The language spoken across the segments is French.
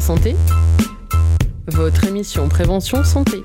santé Votre émission Prévention Santé.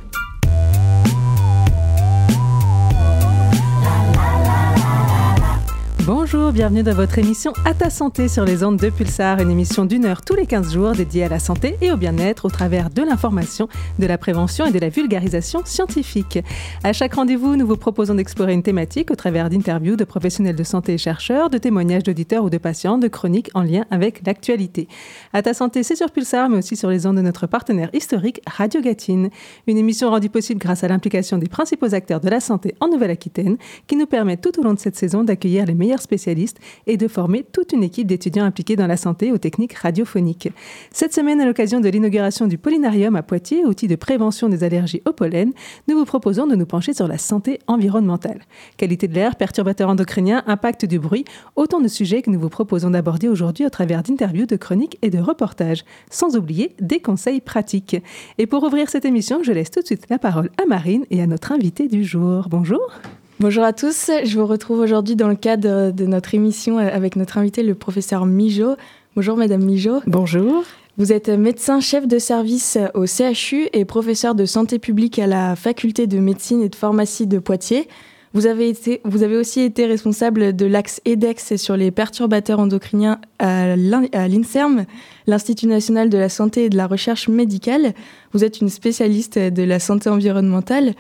Bonjour, bienvenue dans votre émission À ta santé sur les ondes de Pulsar, une émission d'une heure tous les 15 jours dédiée à la santé et au bien-être au travers de l'information, de la prévention et de la vulgarisation scientifique. À chaque rendez-vous, nous vous proposons d'explorer une thématique au travers d'interviews de professionnels de santé et chercheurs, de témoignages d'auditeurs ou de patients, de chroniques en lien avec l'actualité. À ta santé, c'est sur Pulsar, mais aussi sur les ondes de notre partenaire historique Radio Gatine. Une émission rendue possible grâce à l'implication des principaux acteurs de la santé en Nouvelle-Aquitaine qui nous permet tout au long de cette saison d'accueillir les meilleurs spécialistes et de former toute une équipe d'étudiants impliqués dans la santé aux techniques radiophoniques. Cette semaine, à l'occasion de l'inauguration du Pollinarium à Poitiers, outil de prévention des allergies au pollen, nous vous proposons de nous pencher sur la santé environnementale. Qualité de l'air, perturbateurs endocriniens, impact du bruit, autant de sujets que nous vous proposons d'aborder aujourd'hui au travers d'interviews, de chroniques et de reportages, sans oublier des conseils pratiques. Et pour ouvrir cette émission, je laisse tout de suite la parole à Marine et à notre invité du jour. Bonjour. Bonjour à tous, je vous retrouve aujourd'hui dans le cadre de notre émission avec notre invité, le professeur Mijo. Bonjour Madame Mijo. Bonjour. Vous êtes médecin chef de service au CHU et professeur de santé publique à la faculté de médecine et de pharmacie de Poitiers. Vous avez, été, vous avez aussi été responsable de l'axe EDEX sur les perturbateurs endocriniens à l'INSERM, l'Institut national de la santé et de la recherche médicale. Vous êtes une spécialiste de la santé environnementale.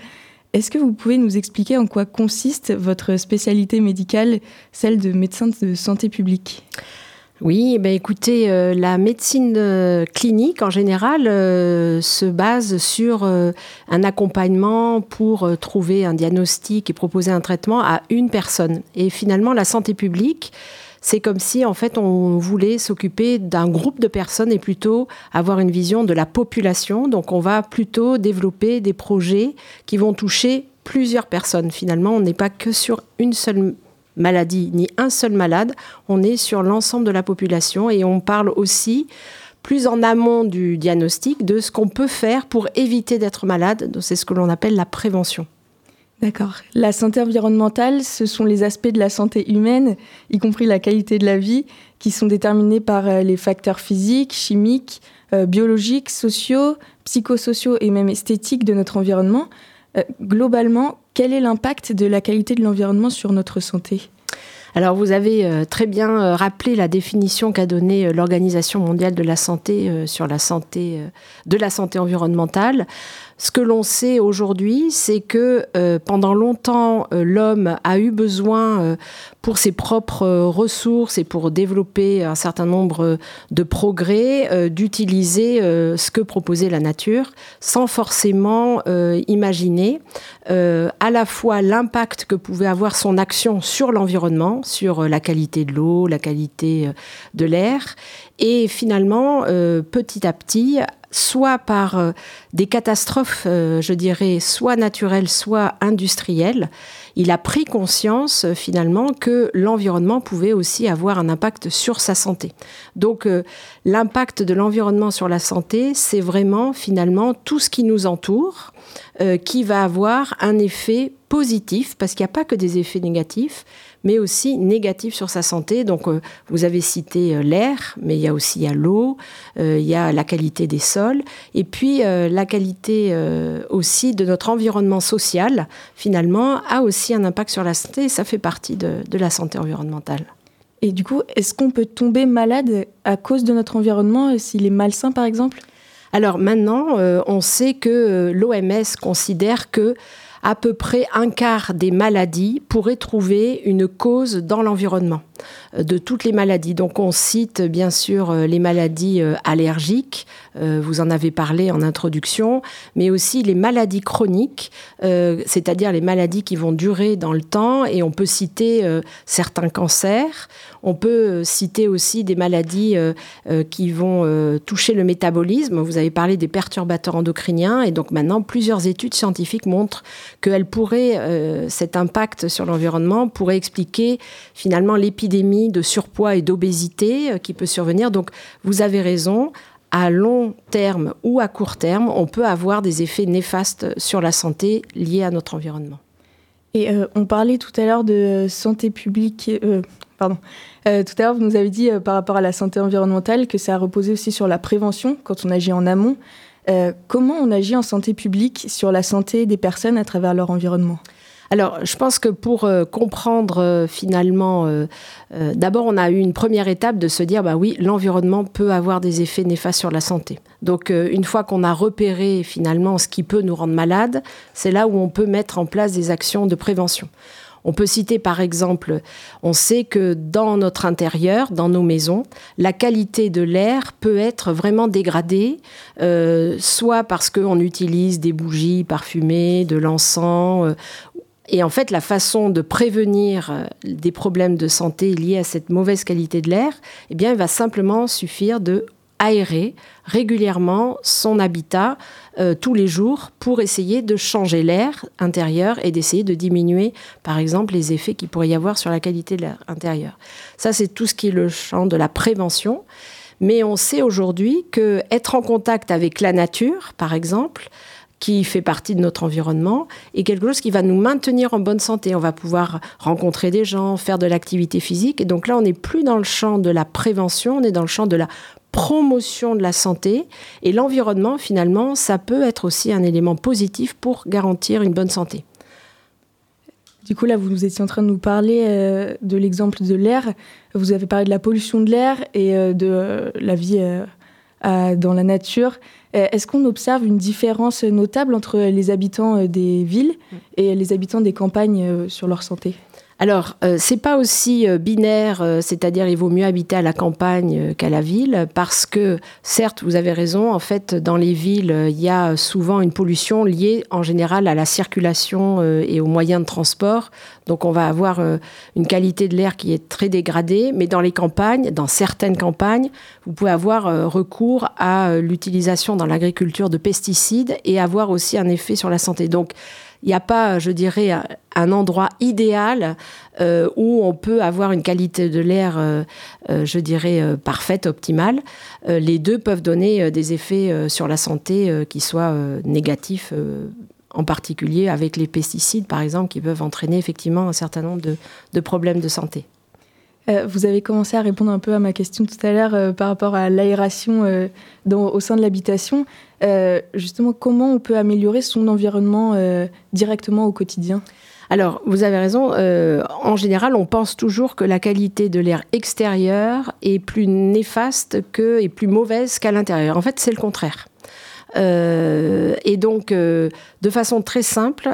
Est-ce que vous pouvez nous expliquer en quoi consiste votre spécialité médicale, celle de médecin de santé publique? Oui, ben écoutez, euh, la médecine euh, clinique en général euh, se base sur un accompagnement pour trouver un diagnostic et proposer un traitement à une personne. Et finalement, la santé publique, c'est comme si en fait on voulait s'occuper d'un groupe de personnes et plutôt avoir une vision de la population. Donc on va plutôt développer des projets qui vont toucher plusieurs personnes. Finalement, on n'est pas que sur une seule maladie ni un seul malade, on est sur l'ensemble de la population et on parle aussi plus en amont du diagnostic de ce qu'on peut faire pour éviter d'être malade. C'est ce que l'on appelle la prévention. D'accord. La santé environnementale, ce sont les aspects de la santé humaine, y compris la qualité de la vie, qui sont déterminés par euh, les facteurs physiques, chimiques, euh, biologiques, sociaux, psychosociaux et même esthétiques de notre environnement. Euh, globalement, quel est l'impact de la qualité de l'environnement sur notre santé? Alors vous avez très bien rappelé la définition qu'a donnée l'Organisation mondiale de la santé sur la santé de la santé environnementale. Ce que l'on sait aujourd'hui, c'est que euh, pendant longtemps, euh, l'homme a eu besoin, euh, pour ses propres ressources et pour développer un certain nombre de progrès, d'utiliser ce que proposait la nature, sans forcément imaginer à la fois l'impact que pouvait avoir son action sur l'environnement, sur la qualité de l'eau, la qualité de l'air, et finalement, petit à petit, soit par euh, des catastrophes, euh, je dirais, soit naturelles, soit industrielles, il a pris conscience euh, finalement que l'environnement pouvait aussi avoir un impact sur sa santé. Donc l'impact de l'environnement sur la santé, c'est vraiment finalement tout ce qui nous entoure, qui va avoir un effet positif, parce qu'il n'y a pas que des effets négatifs, mais aussi négatif sur sa santé. Donc, euh, vous avez cité euh, l'air, mais il y a aussi l'eau, euh, il y a la qualité des sols, et puis la qualité aussi de notre environnement social, finalement, a aussi un impact sur la santé, et ça fait partie de, de la santé environnementale. Et du coup, est-ce qu'on peut tomber malade à cause de notre environnement, s'il est malsain par exemple? Alors maintenant, on sait que l'OMS considère que à peu près un quart des maladies pourraient trouver une cause dans l'environnement. Euh, de toutes les maladies. Donc on cite bien sûr euh, les maladies euh, allergiques, vous en avez parlé en introduction, mais aussi les maladies chroniques, c'est-à-dire les maladies qui vont durer dans le temps, et on peut citer certains cancers, on peut citer aussi des maladies qui vont toucher le métabolisme. Vous avez parlé des perturbateurs endocriniens, et donc maintenant plusieurs études scientifiques montrent qu'elles pourraient, cet impact sur l'environnement pourrait expliquer finalement l'épidémie de surpoids et d'obésité euh, qui peut survenir. Donc vous avez raison, à long terme ou à court terme, on peut avoir des effets néfastes sur la santé liés à notre environnement. Et euh, on parlait tout à l'heure de santé publique, euh, pardon. tout à l'heure, vous nous avez dit par rapport à la santé environnementale que ça a reposé aussi sur la prévention quand on agit en amont. comment on agit en santé publique sur la santé des personnes à travers leur environnement? Alors, je pense que pour euh, comprendre euh, finalement, euh, d'abord, on a eu une première étape de se dire, bah oui, l'environnement peut avoir des effets néfastes sur la santé. Donc, une fois qu'on a repéré finalement ce qui peut nous rendre malades, c'est là où on peut mettre en place des actions de prévention. On peut citer par exemple, on sait que dans notre intérieur, dans nos maisons, la qualité de l'air peut être vraiment dégradée, soit parce qu'on utilise des bougies parfumées, de l'encens, et en fait, la façon de prévenir euh, des problèmes de santé liés à cette mauvaise qualité de l'air, eh bien, il va simplement suffire de aérer régulièrement son habitat euh, tous les jours pour essayer de changer l'air intérieur et d'essayer de diminuer, par exemple, les effets qu'il pourrait y avoir sur la qualité de l'air intérieur. Ça, c'est tout ce qui est le champ de la prévention. Mais on sait aujourd'hui que être en contact avec la nature, par exemple, qui fait partie de notre environnement et quelque chose qui va nous maintenir en bonne santé. On va pouvoir rencontrer des gens, faire de l'activité physique. Et donc là, on n'est plus dans le champ de la prévention, on est dans le champ de la promotion de la santé. Et l'environnement, finalement, ça peut être aussi un élément positif pour garantir une bonne santé. Du coup, là, vous nous étiez en train de nous parler euh, de l'exemple de l'air. Vous avez parlé de la pollution de l'air et euh, de euh, la vie dans la nature. Euh, est-ce qu'on observe une différence notable entre les habitants euh, des villes et les habitants des campagnes euh, sur leur santé? Alors, euh, c'est pas aussi euh, binaire, euh, c'est-à-dire il vaut mieux habiter à la campagne qu'à la ville, parce que certes, vous avez raison, en fait, dans les villes, il y a souvent une pollution liée en général à la circulation et aux moyens de transport. Donc, on va avoir une qualité de l'air qui est très dégradée, mais dans les campagnes, dans certaines campagnes, vous pouvez avoir recours à l'utilisation dans l'agriculture de pesticides et avoir aussi un effet sur la santé. Donc, il n'y a pas, je dirais, un endroit idéal euh, où on peut avoir une qualité de l'air, euh, euh, je dirais, parfaite, optimale. les deux peuvent donner des effets sur la santé qui soient négatifs en particulier avec les pesticides, par exemple, qui peuvent entraîner effectivement un certain nombre de problèmes de santé. Euh, vous avez commencé à répondre un peu à ma question tout à l'heure euh, par rapport à l'aération euh, au sein de l'habitation. justement, comment on peut améliorer son environnement directement au quotidien? Alors, vous avez raison. en général, on pense toujours que la qualité de l'air extérieur est plus néfaste que et plus mauvaise qu'à l'intérieur. En fait, c'est le contraire. et donc, de façon très simple,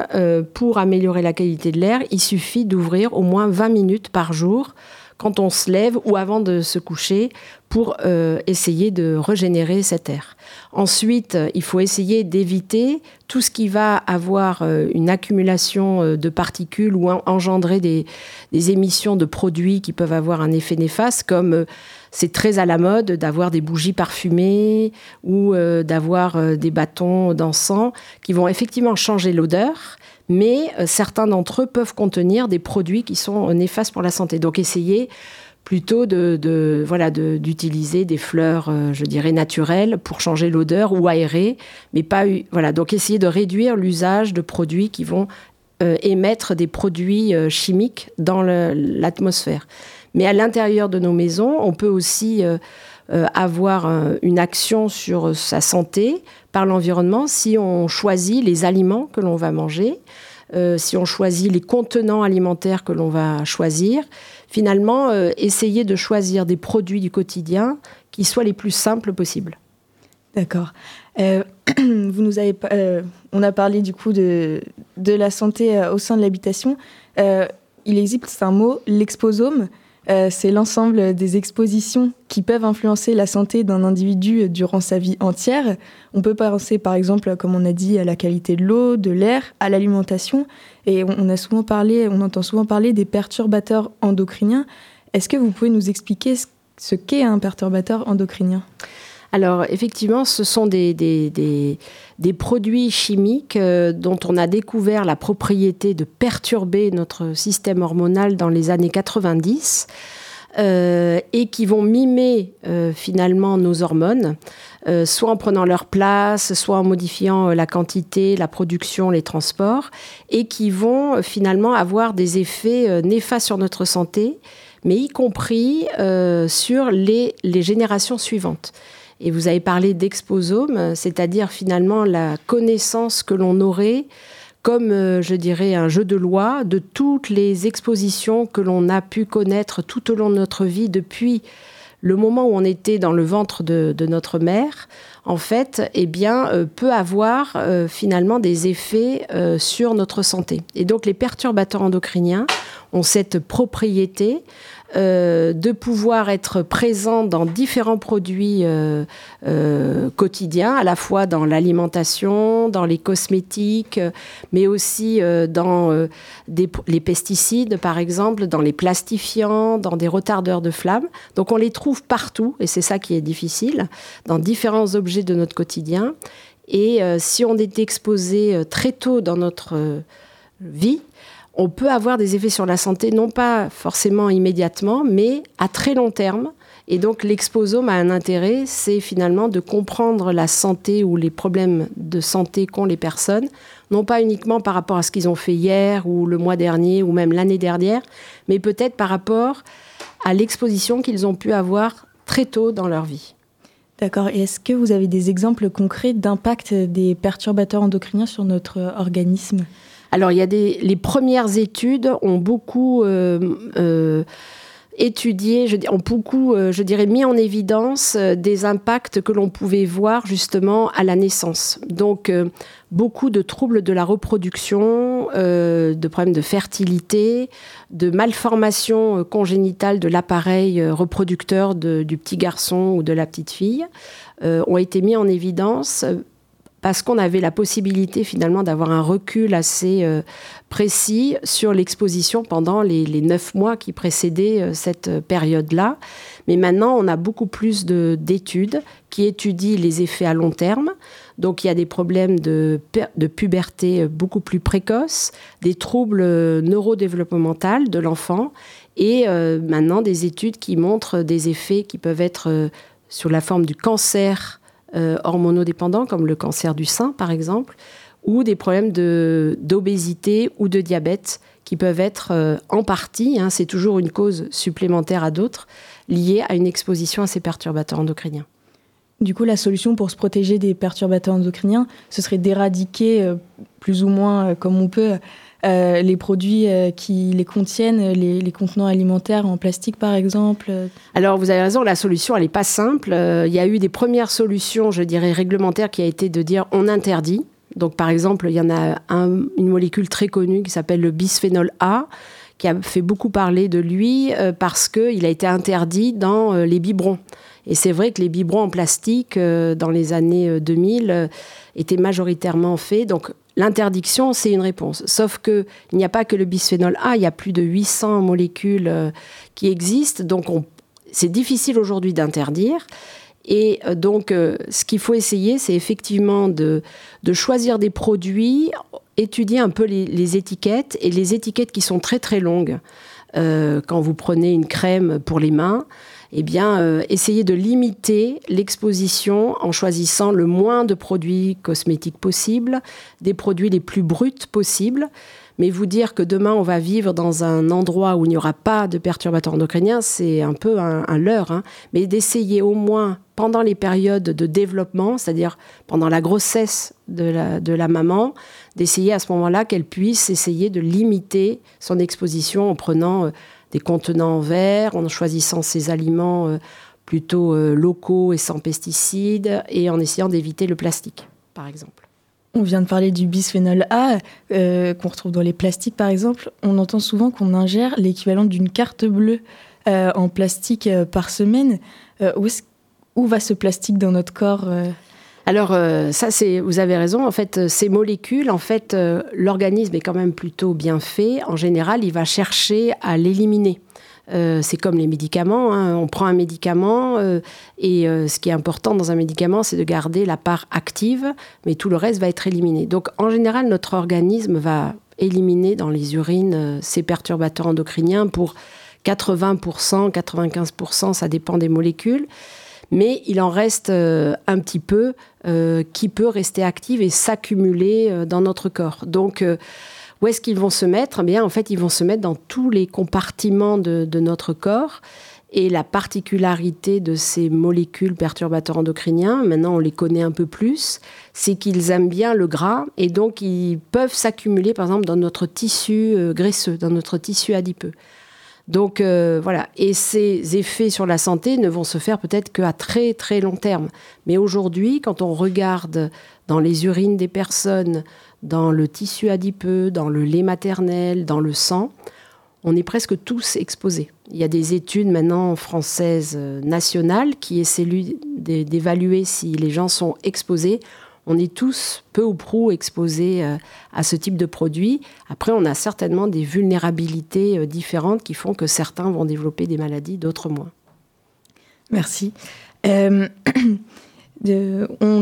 pour améliorer la qualité de l'air, il suffit d'ouvrir au moins 20 minutes par jour quand on se lève ou avant de se coucher pour euh, essayer de régénérer cet air. Ensuite, il faut essayer d'éviter tout ce qui va avoir euh, une accumulation euh, de particules ou engendrer des, émissions de produits qui peuvent avoir un effet néfaste, comme c'est très à la mode d'avoir des bougies parfumées ou d'avoir des bâtons d'encens qui vont effectivement changer l'odeur, mais euh, certains d'entre eux peuvent contenir des produits qui sont néfastes pour la santé. Donc essayez plutôt de, voilà d'utiliser des fleurs, euh, je dirais naturelles pour changer l'odeur ou aérer, mais pas voilà. Donc essayez de réduire l'usage de produits qui vont euh, émettre des produits chimiques dans l'atmosphère. Mais à l'intérieur de nos maisons, on peut aussi avoir une action sur sa santé par l'environnement si on choisit les aliments que l'on va manger, euh, si on choisit les contenants alimentaires que l'on va choisir. Finalement, euh, essayer de choisir des produits du quotidien qui soient les plus simples possibles. D'accord. Euh, vous nous avez, on a parlé du coup de, de la santé au sein de l'habitation. il existe un mot, l'exposome. Euh, c'est l'ensemble des expositions qui peuvent influencer la santé d'un individu durant sa vie entière. On peut penser par exemple, comme on a dit, à la qualité de l'eau, de l'air, à l'alimentation. Et on, a souvent parlé, on entend souvent parler des perturbateurs endocriniens. Est-ce que vous pouvez nous expliquer ce qu'est un perturbateur endocrinien? Alors effectivement, ce sont des, produits chimiques euh, dont on a découvert la propriété de perturber notre système hormonal dans les années 90 euh, et qui vont mimer euh, finalement nos hormones. soit en prenant leur place, soit en modifiant la quantité, la production, les transports, et qui vont finalement avoir des effets néfastes sur notre santé mais y compris sur les, les générations suivantes. Et vous avez parlé d'exposome, c'est-à-dire finalement la connaissance que l'on aurait comme, je dirais, un jeu de loi de toutes les expositions que l'on a pu connaître tout au long de notre vie depuis le moment où on était dans le ventre de, notre mère, en fait, eh bien, euh, peut avoir euh, finalement des effets euh, sur notre santé. Et donc, les perturbateurs endocriniens ont cette propriété de pouvoir être présent dans différents produits quotidiens, à la fois dans l'alimentation, dans les cosmétiques, mais aussi dans les pesticides, par exemple, dans les plastifiants, dans des retardeurs de flamme. Donc on les trouve partout, et c'est ça qui est difficile, dans différents objets de notre quotidien. Et si on est exposé très tôt dans notre vie, on peut avoir des effets sur la santé, non pas forcément immédiatement, mais à très long terme. Et donc l'exposome a un intérêt, c'est finalement de comprendre la santé ou les problèmes de santé qu'ont les personnes, non pas uniquement par rapport à ce qu'ils ont fait hier ou le mois dernier ou même l'année dernière, mais peut-être par rapport à l'exposition qu'ils ont pu avoir très tôt dans leur vie. D'accord. Et est-ce que vous avez des exemples concrets d'impact des perturbateurs endocriniens sur notre organisme? Alors, il y a des, les premières études ont beaucoup euh, euh, étudié, je, beaucoup, euh, je dirais, mis en évidence des impacts que l'on pouvait voir justement à la naissance. Donc, beaucoup de troubles de la reproduction, de problèmes de fertilité, de malformations congénitales de l'appareil reproducteur du petit garçon ou de la petite fille ont été mis en évidence parce qu'on avait la possibilité finalement d'avoir un recul assez euh, précis sur l'exposition pendant les, neuf mois qui précédaient euh, cette période-là. Mais maintenant, on a beaucoup plus d'études qui étudient les effets à long terme. Donc il y a des problèmes de, puberté euh, beaucoup plus précoces, des troubles neurodéveloppementaux de l'enfant et maintenant des études qui montrent des effets qui peuvent être sur la forme du cancer euh, hormonodépendants, comme le cancer du sein par exemple, ou des problèmes d'obésité ou de diabète qui peuvent être euh, en partie, hein, c'est toujours une cause supplémentaire à d'autres, liée à une exposition à ces perturbateurs endocriniens. Du coup, la solution pour se protéger des perturbateurs endocriniens, ce serait d'éradiquer euh, plus ou moins comme on peut euh, les produits euh, qui les contiennent, les, contenants alimentaires en plastique par exemple Alors vous avez raison, la solution elle n'est pas simple. Euh, il y a eu des premières solutions, je dirais, réglementaires qui a été de dire on interdit. Donc par exemple, il y en a une molécule très connue qui s'appelle le bisphénol A qui a fait beaucoup parler de lui parce qu'il a été interdit dans les biberons. Et c'est vrai que les biberons en plastique, dans les années 2000, étaient majoritairement faits. Donc L'interdiction, c'est une réponse. Sauf qu'il n'y a pas que le bisphénol A, il y a plus de 800 molécules euh, qui existent. Donc, c'est difficile aujourd'hui d'interdire. Et euh, donc, euh, ce qu'il faut essayer, c'est effectivement de, choisir des produits, étudier un peu les, étiquettes, et les étiquettes qui sont très très longues. quand vous prenez une crème pour les mains, eh bien, euh, essayer de limiter l'exposition en choisissant le moins de produits cosmétiques possible, des produits les plus bruts possibles. Mais vous dire que demain on va vivre dans un endroit où il n'y aura pas de perturbateurs endocriniens, c'est un peu un, leurre. Hein. Mais d'essayer au moins pendant les périodes de développement, c'est-à-dire pendant la grossesse de la, de la maman, d'essayer à ce moment-là qu'elle puisse essayer de limiter son exposition en prenant euh, des contenants en verre, en choisissant ces aliments euh, plutôt euh, locaux et sans pesticides, et en essayant d'éviter le plastique, par exemple. On vient de parler du bisphénol A, euh, qu'on retrouve dans les plastiques par exemple. On entend souvent qu'on ingère l'équivalent d'une carte bleue en plastique par semaine. Où, où, va ce plastique dans notre corps alors euh, ça, c'est, vous avez raison. En fait, euh, ces molécules, en fait, euh, l'organisme est quand même plutôt bien fait. En général, il va chercher à l'éliminer. c'est comme les médicaments. Hein. On prend un médicament et ce qui est important dans un médicament, c'est de garder la part active, mais tout le reste va être éliminé. Donc, en général, notre organisme va éliminer dans les urines ces perturbateurs endocriniens pour 80%, 95%, ça dépend des molécules mais il en reste euh, un petit peu euh, qui peut rester active et s'accumuler euh, dans notre corps. Donc Où est-ce qu'ils vont se mettre? Eh bien, En fait, ils vont se mettre dans tous les compartiments de, de notre corps. Et la particularité de ces molécules perturbateurs endocriniens, maintenant on les connaît un peu plus, c'est qu'ils aiment bien le gras et donc ils peuvent s'accumuler par exemple dans notre tissu graisseux, dans notre tissu adipeux. Donc euh, voilà, et ces effets sur la santé ne vont se faire peut-être qu'à très très long terme. Mais aujourd'hui, quand on regarde dans les urines des personnes, dans le tissu adipeux, dans le lait maternel, dans le sang, on est presque tous exposés. Il y a des études maintenant françaises euh, nationales qui essaient d'évaluer si les gens sont exposés. On est tous peu ou prou exposés euh, à ce type de produit. Après, on a certainement des vulnérabilités euh, différentes qui font que certains vont développer des maladies, d'autres moins. Merci. on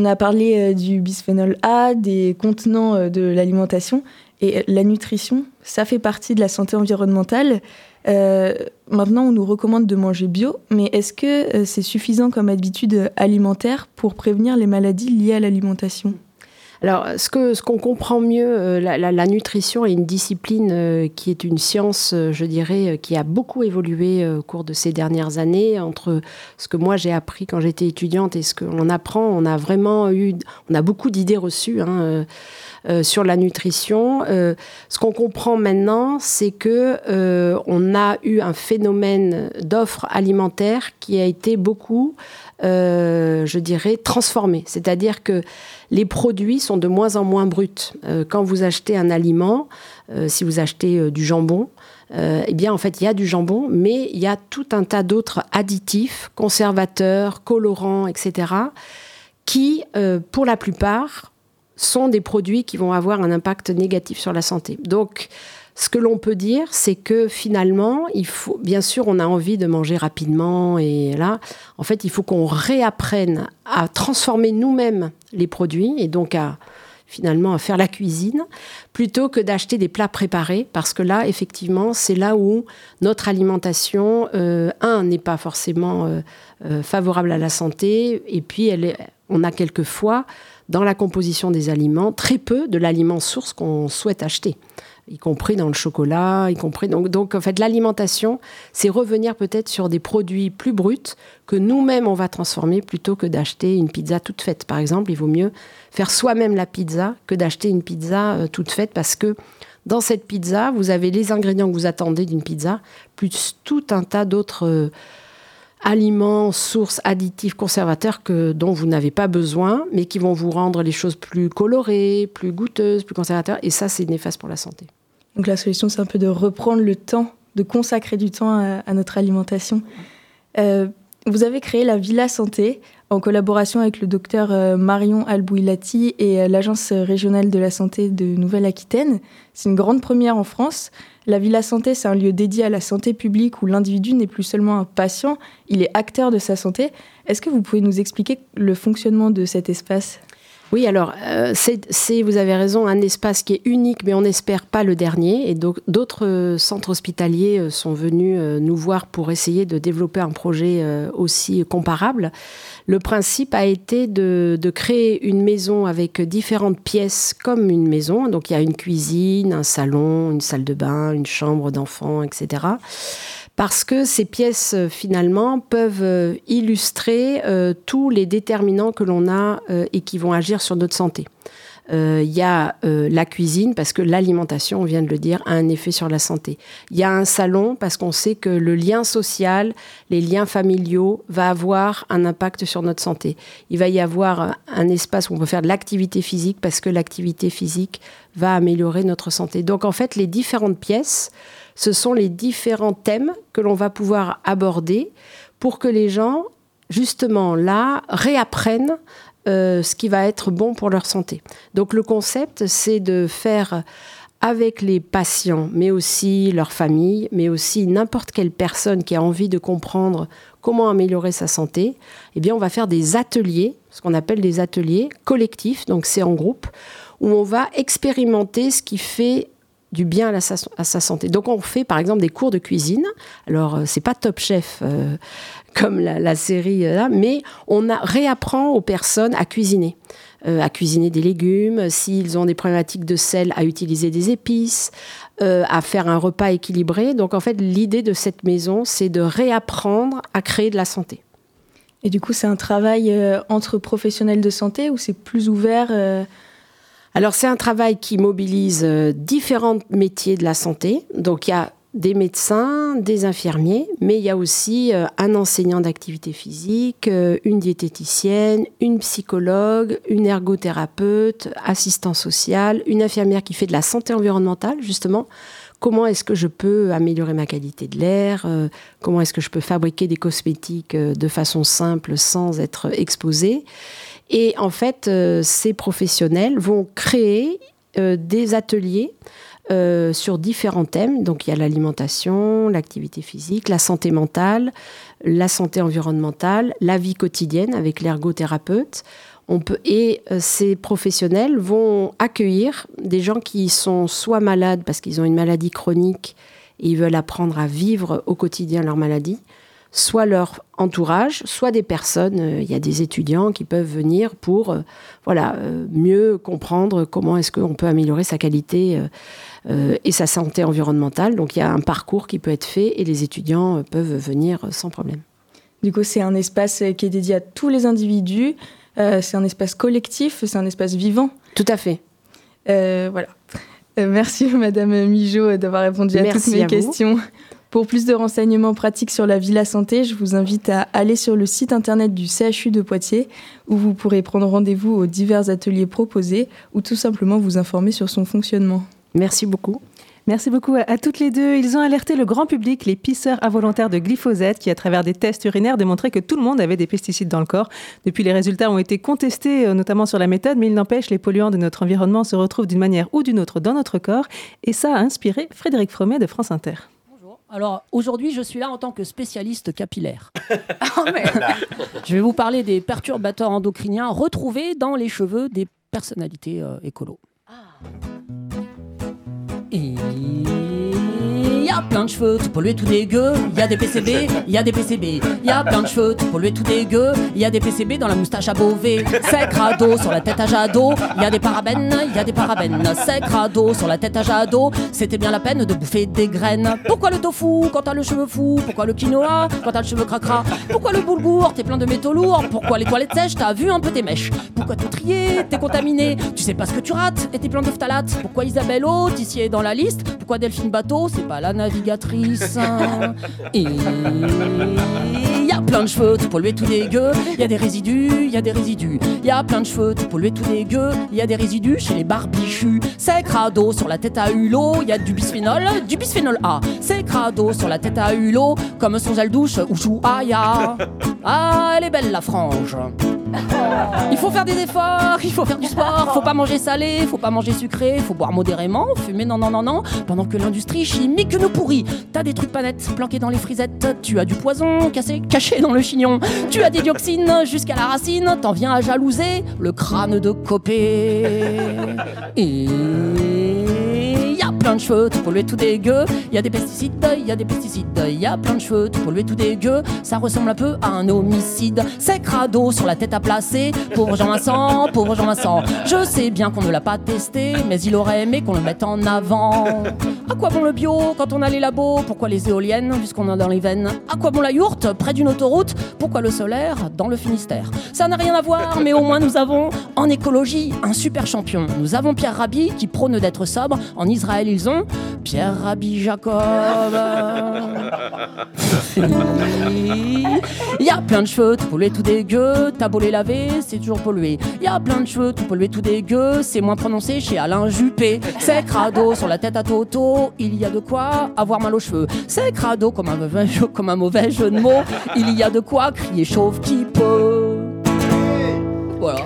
a parlé du bisphénol A, des contenants de l'alimentation. Et la nutrition, ça fait partie de la santé environnementale. Euh, maintenant, on nous recommande de manger bio, mais est-ce que euh, c'est suffisant comme habitude alimentaire pour prévenir les maladies liées à l'alimentation? Alors, ce qu'on ce qu'on comprend mieux, euh, la, nutrition est une discipline qui est une science, je dirais, qui a beaucoup évolué au cours de ces dernières années. Entre ce que moi j'ai appris quand j'étais étudiante et ce qu'on apprend, on a vraiment eu, on a beaucoup d'idées reçues. Hein, euh, sur la nutrition. Euh, ce qu'on comprend maintenant, c'est que euh, on a eu un phénomène d'offres alimentaires qui a été beaucoup, je dirais, transformé. C'est-à-dire que les produits sont de moins en moins bruts. quand vous achetez un aliment, si vous achetez du jambon, eh bien, en fait, il y a du jambon, mais il y a tout un tas d'autres additifs, conservateurs, colorants, etc., qui, pour la plupart, sont des produits qui vont avoir un impact négatif sur la santé. Donc, ce que l'on peut dire, c'est que finalement, il faut, bien sûr, on a envie de manger rapidement et là, en fait, il faut qu'on réapprenne à transformer nous-mêmes les produits et donc à finalement à faire la cuisine plutôt que d'acheter des plats préparés parce que là, effectivement, c'est là où notre alimentation, euh, un, n'est pas forcément euh, euh, favorable à la santé et puis on a quelquefois dans la composition des aliments très peu de l'aliment source qu'on souhaite acheter y compris dans le chocolat, y compris donc donc en fait l'alimentation, c'est revenir peut-être sur des produits plus bruts que nous-mêmes on va transformer plutôt que d'acheter une pizza toute faite. Par exemple, il vaut mieux faire soi-même la pizza que d'acheter une pizza euh, toute faite parce que dans cette pizza, vous avez les ingrédients que vous attendez d'une pizza plus tout un tas d'autres euh, aliments, sources, additifs, conservateurs que, dont vous n'avez pas besoin, mais qui vont vous rendre les choses plus colorées, plus goûteuses, plus conservateurs. Et ça, c'est néfaste pour la santé. Donc la solution, c'est un peu de reprendre le temps, de consacrer du temps à, notre alimentation. Euh, vous avez créé la Villa Santé en collaboration avec le docteur euh, Marion Albouilati et euh, l'Agence régionale de la santé de Nouvelle-Aquitaine. C'est une grande première en France. La Villa Santé, c'est un lieu dédié à la santé publique où l'individu n'est plus seulement un patient, il est acteur de sa santé. Est-ce que vous pouvez nous expliquer le fonctionnement de cet espace? Oui, alors, euh, c'est, vous avez raison, un espace qui est unique, mais on n'espère pas le dernier. Et donc, d'autres euh, centres hospitaliers euh, sont venus nous voir pour essayer de développer un projet aussi comparable. Le principe a été de, de, créer une maison avec différentes pièces comme une maison. Donc, il y a une cuisine, un salon, une salle de bain, une chambre d'enfant, etc parce que ces pièces euh, finalement peuvent euh, illustrer euh, tous les déterminants que l'on a et qui vont agir sur notre santé. Il y a la cuisine parce que l'alimentation, on vient de le dire, a un effet sur la santé. Il y a un salon parce qu'on sait que le lien social, les liens familiaux va avoir un impact sur notre santé. Il va y avoir un espace où on peut faire de l'activité physique parce que l'activité physique va améliorer notre santé. Donc en fait, les différentes pièces ce sont les différents thèmes que l'on va pouvoir aborder pour que les gens, justement là, réapprennent euh, ce qui va être bon pour leur santé. Donc le concept, c'est de faire avec les patients, mais aussi leur famille, mais aussi n'importe quelle personne qui a envie de comprendre comment améliorer sa santé, eh bien on va faire des ateliers, ce qu'on appelle des ateliers collectifs, donc c'est en groupe, où on va expérimenter ce qui fait du bien à sa, santé. Donc on fait par exemple des cours de cuisine. Alors euh, c'est pas Top Chef euh, comme la, série euh, là, mais on réapprend aux personnes à cuisiner. à cuisiner des légumes, s'ils ont des problématiques de sel, à utiliser des épices, à faire un repas équilibré. Donc en fait, l'idée de cette maison, c'est de réapprendre à créer de la santé. Et du coup, c'est un travail entre professionnels de santé ou c'est plus ouvert alors c'est un travail qui mobilise différents métiers de la santé. Donc il y a des médecins, des infirmiers, mais il y a aussi euh, un enseignant d'activité physique, euh, une diététicienne, une psychologue, une ergothérapeute, assistant social, une infirmière qui fait de la santé environnementale, justement. Comment est-ce que je peux améliorer ma qualité de l'air euh, Comment est-ce que je peux fabriquer des cosmétiques de façon simple sans être exposé Et en fait, ces professionnels vont créer des ateliers euh, sur différents thèmes. Donc il y a l'alimentation, l'activité physique, la santé mentale, la santé environnementale, la vie quotidienne avec l'ergothérapeute. Et euh, ces professionnels vont accueillir des gens qui sont soit malades parce qu'ils ont une maladie chronique et ils veulent apprendre à vivre au quotidien leur maladie, soit leur entourage, soit des personnes. Euh, il y a des étudiants qui peuvent venir pour voilà, mieux comprendre comment est-ce qu'on peut améliorer sa qualité euh, et sa santé environnementale. Donc il y a un parcours qui peut être fait et les étudiants euh, peuvent venir sans problème. Du coup, c'est un espace qui est dédié à tous les individus. Euh, c'est un espace collectif, c'est un espace vivant. Tout à fait. voilà. merci, Madame Mijo, d'avoir répondu à toutes mes questions. Pour plus de renseignements pratiques sur la Villa Santé, je vous invite à aller sur le site internet du CHU de Poitiers, où vous pourrez prendre rendez-vous aux divers ateliers proposés ou tout simplement vous informer sur son fonctionnement. Merci beaucoup. Merci beaucoup à, toutes les deux. Ils ont alerté le grand public, les pisseurs involontaires de glyphosate, qui, à travers des tests urinaires, démontraient que tout le monde avait des pesticides dans le corps. Depuis, les résultats ont été contestés, euh, notamment sur la méthode, mais il n'empêche, les polluants de notre environnement se retrouvent d'une manière ou d'une autre dans notre corps. Et ça a inspiré Frédéric Fromet de France Inter. Alors aujourd'hui, je suis là en tant que spécialiste capillaire. Oh, je vais vous parler des perturbateurs endocriniens retrouvés dans les cheveux des personnalités euh, écolo. Ah. Y a plein de cheveux tout pollués, tout dégueu. Il y a des PCB, il y a des PCB. Il y a plein de cheveux tout pollués, tout dégueu. Il y a des PCB dans la moustache à Beauvais. Sec radeau sur la tête à Jadot. Il y a des parabènes, il y a des parabènes. Sec radeau sur la tête à Jadot. C'était bien la peine de bouffer des graines. Pourquoi le tofu quand t'as le cheveu fou? Pourquoi le quinoa quand t'as le cheveu cracra? Pourquoi le boulgour T'es plein de métaux lourds? Pourquoi les toilettes sèches T'as vu un peu tes mèches? Pourquoi tout trier T'es contaminé? Tu sais pas ce que tu rates et t'es plein de phtalates. Pourquoi Isabelle Haute ici est dans la liste? Pourquoi Delphine Bateau C'est pas la navigatrice. Il y a plein de cheveux tout pollués, tout dégueu. Il y a des résidus, il y a des résidus. Il y a plein de cheveux tout pollués, tout dégueu. Il y a des résidus chez les barbichus. C'est crado sur la tête à hulot. Il y a du bisphénol, du bisphénol A. C'est crado sur la tête à hulot. Comme son gel douche ou chou. Ah, elle est belle la frange. Il faut faire des efforts, il faut faire du sport, faut pas manger salé, faut pas manger sucré, faut boire modérément, fumer non non non non, pendant que l'industrie chimique nous pourrit. T'as des trucs panettes planqués dans les frisettes, tu as du poison cassé, caché dans le chignon, tu as des dioxines jusqu'à la racine, t'en viens à jalouser le crâne de Copé. Et plein de cheveux, tout pollué, tout dégueu. Il y a des pesticides, il y a des pesticides, il y a plein de cheveux, tout pollué, tout dégueu. Ça ressemble un peu à un homicide. C'est crado sur la tête à placer. Pauvre Jean-Vincent, pauvre Jean-Vincent. Je sais bien qu'on ne l'a pas testé, mais il aurait aimé qu'on le mette en avant. À quoi bon le bio quand on a les labos? Pourquoi les éoliennes puisqu'on a dans les veines? À quoi bon la yourte près d'une autoroute? Pourquoi le solaire dans le Finistère? Ça n'a rien à voir, mais au moins nous avons en écologie un super champion. Nous avons Pierre Rabhi qui prône d'être sobre. En Israël, ils ont Pierre Rabhi Jacob. Il y a plein de cheveux tout pollués, tout dégueu. T'as beau les laver, c'est toujours pollué. Il y a plein de cheveux tout pollués, tout dégueu. C'est moins prononcé chez Alain Juppé. C'est crado sur la tête à Toto. Il y a de quoi avoir mal aux cheveux. C'est crado comme un mauvais, comme un mauvais jeu de mots. Il y a de quoi crier chauve qui peut. Voilà.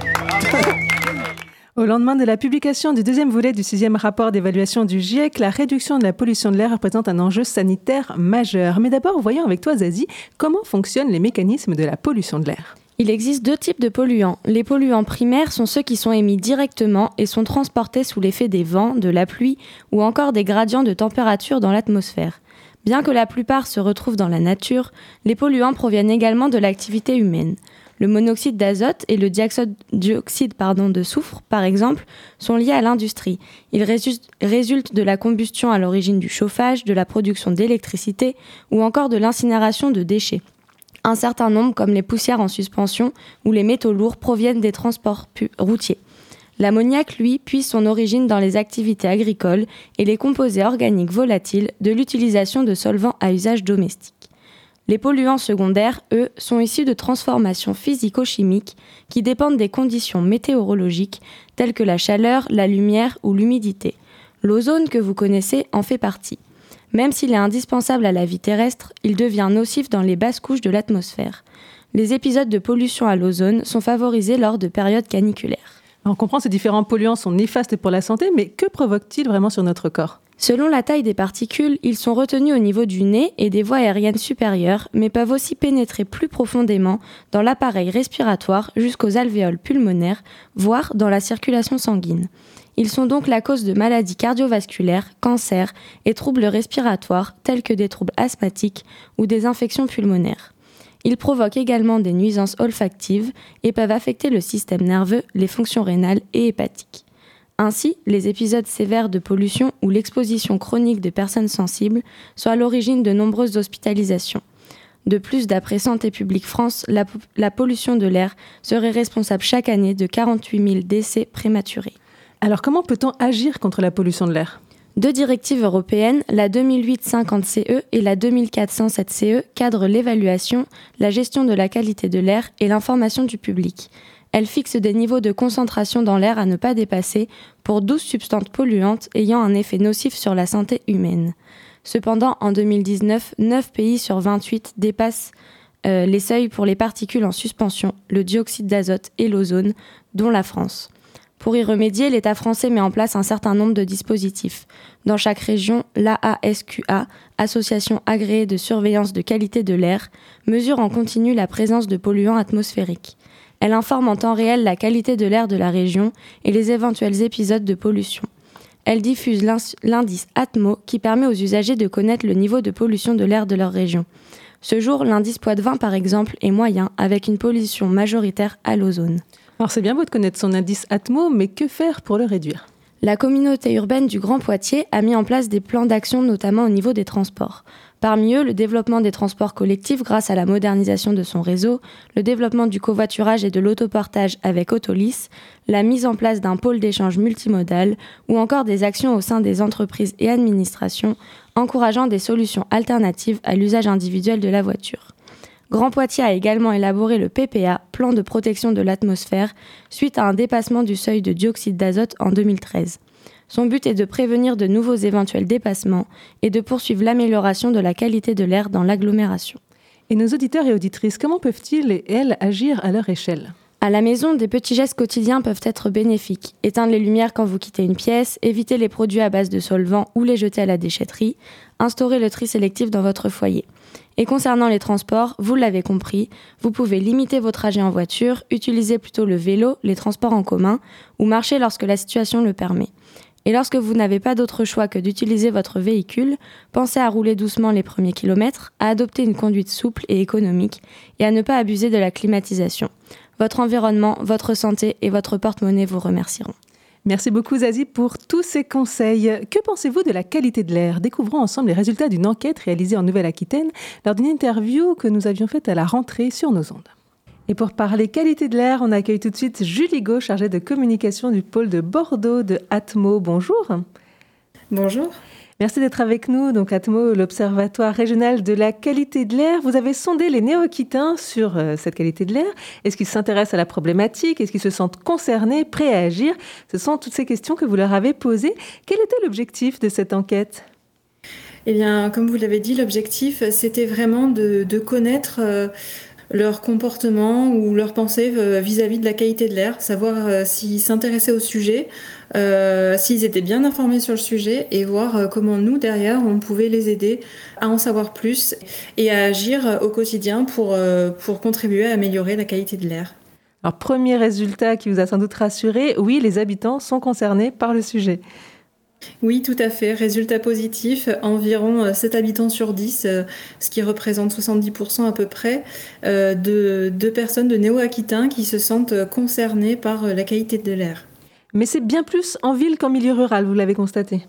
Au lendemain de la publication du deuxième volet du sixième rapport d'évaluation du GIEC, la réduction de la pollution de l'air représente un enjeu sanitaire majeur. Mais d'abord, voyons avec toi, Zazie, comment fonctionnent les mécanismes de la pollution de l'air? Il existe deux types de polluants. Les polluants primaires sont ceux qui sont émis directement et sont transportés sous l'effet des vents, de la pluie ou encore des gradients de température dans l'atmosphère. Bien que la plupart se retrouvent dans la nature, les polluants proviennent également de l'activité humaine. Le monoxyde d'azote et le dioxyde de soufre, par exemple, sont liés à l'industrie. Ils résultent de la combustion à l'origine du chauffage, de la production d'électricité ou encore de l'incinération de déchets. Un certain nombre, comme les poussières en suspension ou les métaux lourds, proviennent des transports routiers. L'ammoniac, lui, puise son origine dans les activités agricoles et les composés organiques volatiles de l'utilisation de solvants à usage domestique. Les polluants secondaires, eux, sont issus de transformations physico-chimiques qui dépendent des conditions météorologiques telles que la chaleur, la lumière ou l'humidité. L'ozone que vous connaissez en fait partie. Même s'il est indispensable à la vie terrestre, il devient nocif dans les basses couches de l'atmosphère. Les épisodes de pollution à l'ozone sont favorisés lors de périodes caniculaires. On comprend ces différents polluants sont néfastes pour la santé, mais que provoquent-ils vraiment sur notre corps? Selon la taille des particules, ils sont retenus au niveau du nez et des voies aériennes supérieures, mais peuvent aussi pénétrer plus profondément dans l'appareil respiratoire jusqu'aux alvéoles pulmonaires, voire dans la circulation sanguine. Ils sont donc la cause de maladies cardiovasculaires, cancers et troubles respiratoires tels que des troubles asthmatiques ou des infections pulmonaires. Ils provoquent également des nuisances olfactives et peuvent affecter le système nerveux, les fonctions rénales et hépatiques. Ainsi, les épisodes sévères de pollution ou l'exposition chronique de personnes sensibles sont à l'origine de nombreuses hospitalisations. De plus, d'après Santé publique France, la, pollution de l'air serait responsable chaque année de 48 000 décès prématurés. Alors comment peut-on agir contre la pollution de l'air? Deux directives européennes, la 2008-50-CE et la 2004-107-CE, cadrent l'évaluation, la gestion de la qualité de l'air et l'information du public. Elle fixe des niveaux de concentration dans l'air à ne pas dépasser pour 12 substances polluantes ayant un effet nocif sur la santé humaine. Cependant, en 2019, 9 pays sur 28 dépassent euh, les seuils pour les particules en suspension, le dioxyde d'azote et l'ozone, dont la France. Pour y remédier, l'État français met en place un certain nombre de dispositifs. Dans chaque région, l'AASQA, Association agréée de surveillance de qualité de l'air, mesure en continu la présence de polluants atmosphériques. Elle informe en temps réel la qualité de l'air de la région et les éventuels épisodes de pollution. Elle diffuse l'indice Atmo qui permet aux usagers de connaître le niveau de pollution de l'air de leur région. Ce jour, l'indice Poids-de-Vin, par exemple, est moyen, avec une pollution majoritaire à l'ozone. Alors c'est bien beau de connaître son indice Atmo, mais que faire pour le réduire? La communauté urbaine du Grand Poitiers a mis en place des plans d'action, notamment au niveau des transports. Parmi eux, le développement des transports collectifs grâce à la modernisation de son réseau, le développement du covoiturage et de l'autopartage avec Autolis, la mise en place d'un pôle d'échange multimodal ou encore des actions au sein des entreprises et administrations encourageant des solutions alternatives à l'usage individuel de la voiture. Grand Poitiers a également élaboré le PPA, plan de protection de l'atmosphère, suite à un dépassement du seuil de dioxyde d'azote en 2013. Son but est de prévenir de nouveaux éventuels dépassements et de poursuivre l'amélioration de la qualité de l'air dans l'agglomération. Et nos auditeurs et auditrices, comment peuvent-ils et elles agir à leur échelle? À la maison, des petits gestes quotidiens peuvent être bénéfiques. Éteindre les lumières quand vous quittez une pièce, éviter les produits à base de solvant ou les jeter à la déchetterie, instaurer le tri sélectif dans votre foyer. Et concernant les transports, vous l'avez compris, vous pouvez limiter vos trajets en voiture, utiliser plutôt le vélo, les transports en commun ou marcher lorsque la situation le permet. Et lorsque vous n'avez pas d'autre choix que d'utiliser votre véhicule, pensez à rouler doucement les premiers kilomètres, à adopter une conduite souple et économique et à ne pas abuser de la climatisation. Votre environnement, votre santé et votre porte-monnaie vous remercieront. Merci beaucoup Zazie pour tous ces conseils. Que pensez-vous de la qualité de l'air? Découvrons ensemble les résultats d'une enquête réalisée en Nouvelle-Aquitaine lors d'une interview que nous avions faite à la rentrée sur nos ondes. Et pour parler qualité de l'air, on accueille tout de suite Julie Gau, chargée de communication du pôle de Bordeaux de Atmo. Bonjour. Bonjour. Merci d'être avec nous. Donc Atmo, l'Observatoire régional de la qualité de l'air. Vous avez sondé les néo-aquitains sur euh, cette qualité de l'air. Est-ce qu'ils s'intéressent à la problématique? Est-ce qu'ils se sentent concernés, prêts à agir? Ce sont toutes ces questions que vous leur avez posées. Quel était l'objectif de cette enquête? Eh bien, comme vous l'avez dit, l'objectif, c'était vraiment de, connaître euh, leur comportement ou leur pensée euh, vis-à-vis de la qualité de l'air, savoir euh, s'ils s'intéressaient au sujet, euh, s'ils étaient bien informés sur le sujet et voir comment nous, derrière, on pouvait les aider à en savoir plus et à agir au quotidien pour, pour contribuer à améliorer la qualité de l'air. Alors, premier résultat qui vous a sans doute rassuré, oui, les habitants sont concernés par le sujet. Oui, tout à fait. Résultat positif, environ 7 habitants sur 10, ce qui représente 70% à peu près de, de personnes de néo-aquitains qui se sentent concernées par la qualité de l'air. Mais c'est bien plus en ville qu'en milieu rural, vous l'avez constaté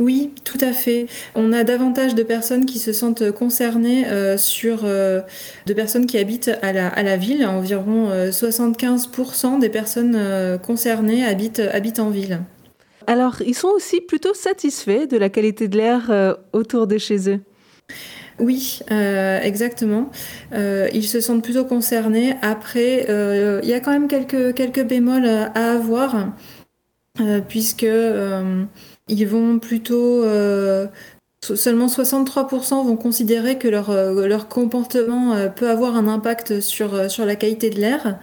oui, tout à fait. On a davantage de personnes qui se sentent concernées euh, sur euh, de personnes qui habitent à la, à la ville. Environ 75% euh, des personnes concernées habitent, habitent en ville. Alors, ils sont aussi plutôt satisfaits de la qualité de l'air autour de chez eux oui, euh, exactement. Euh, ils se sentent plutôt concernés. Après, euh, il y a quand même quelques, quelques bémols à avoir, puisque ils vont plutôt seulement 63% vont considérer que leur, leur comportement peut avoir un impact sur, sur la qualité de l'air.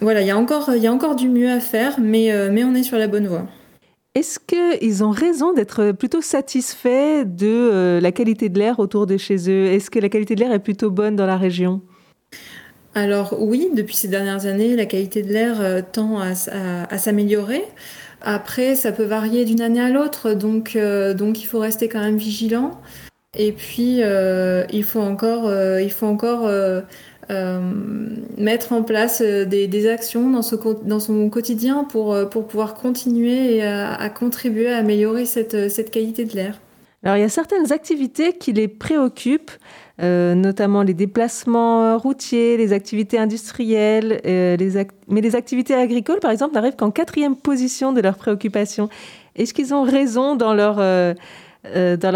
Voilà, il y, a encore, y a encore du mieux à faire, mais, mais on est sur la bonne voie. Est-ce qu'ils ont raison d'être plutôt satisfaits de euh, la qualité de l'air autour de chez eux? Est-ce que la qualité de l'air est plutôt bonne dans la région? Alors oui, depuis ces dernières années, la qualité de l'air euh, tend à, s'améliorer. Après, ça peut varier d'une année à l'autre, donc, euh, donc il faut rester quand même vigilant. Et puis, il faut encore, il faut encore mettre en place euh, des, actions dans, son quotidien pour, euh, pour pouvoir continuer à, contribuer à améliorer cette, qualité de l'air. Alors il y a certaines activités qui les préoccupent, notamment les déplacements routiers, les activités industrielles, les mais les activités agricoles, par exemple, n'arrivent qu'en quatrième position de leurs préoccupations. Est-ce qu'ils ont raison dans leur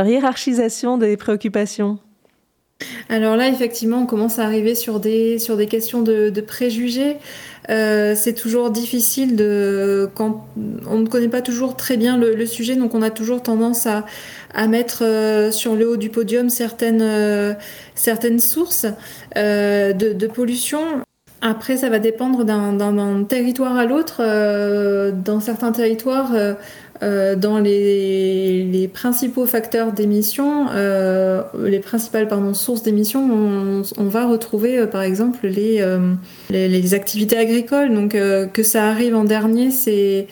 hiérarchisation des préoccupations? Alors là, effectivement, on commence à arriver sur des, sur des questions de, préjugés. Euh, c'est toujours difficile de quand on ne connaît pas toujours très bien le, sujet, donc on a toujours tendance à, mettre euh, sur le haut du podium certaines, euh, certaines sources de, pollution. Après, ça va dépendre d'un territoire à l'autre. dans certains territoires, euh, dans les, principaux facteurs d'émission, euh, les principales sources d'émissions, on, va retrouver euh, par exemple les, activités agricoles. Donc que ça arrive en dernier, c'est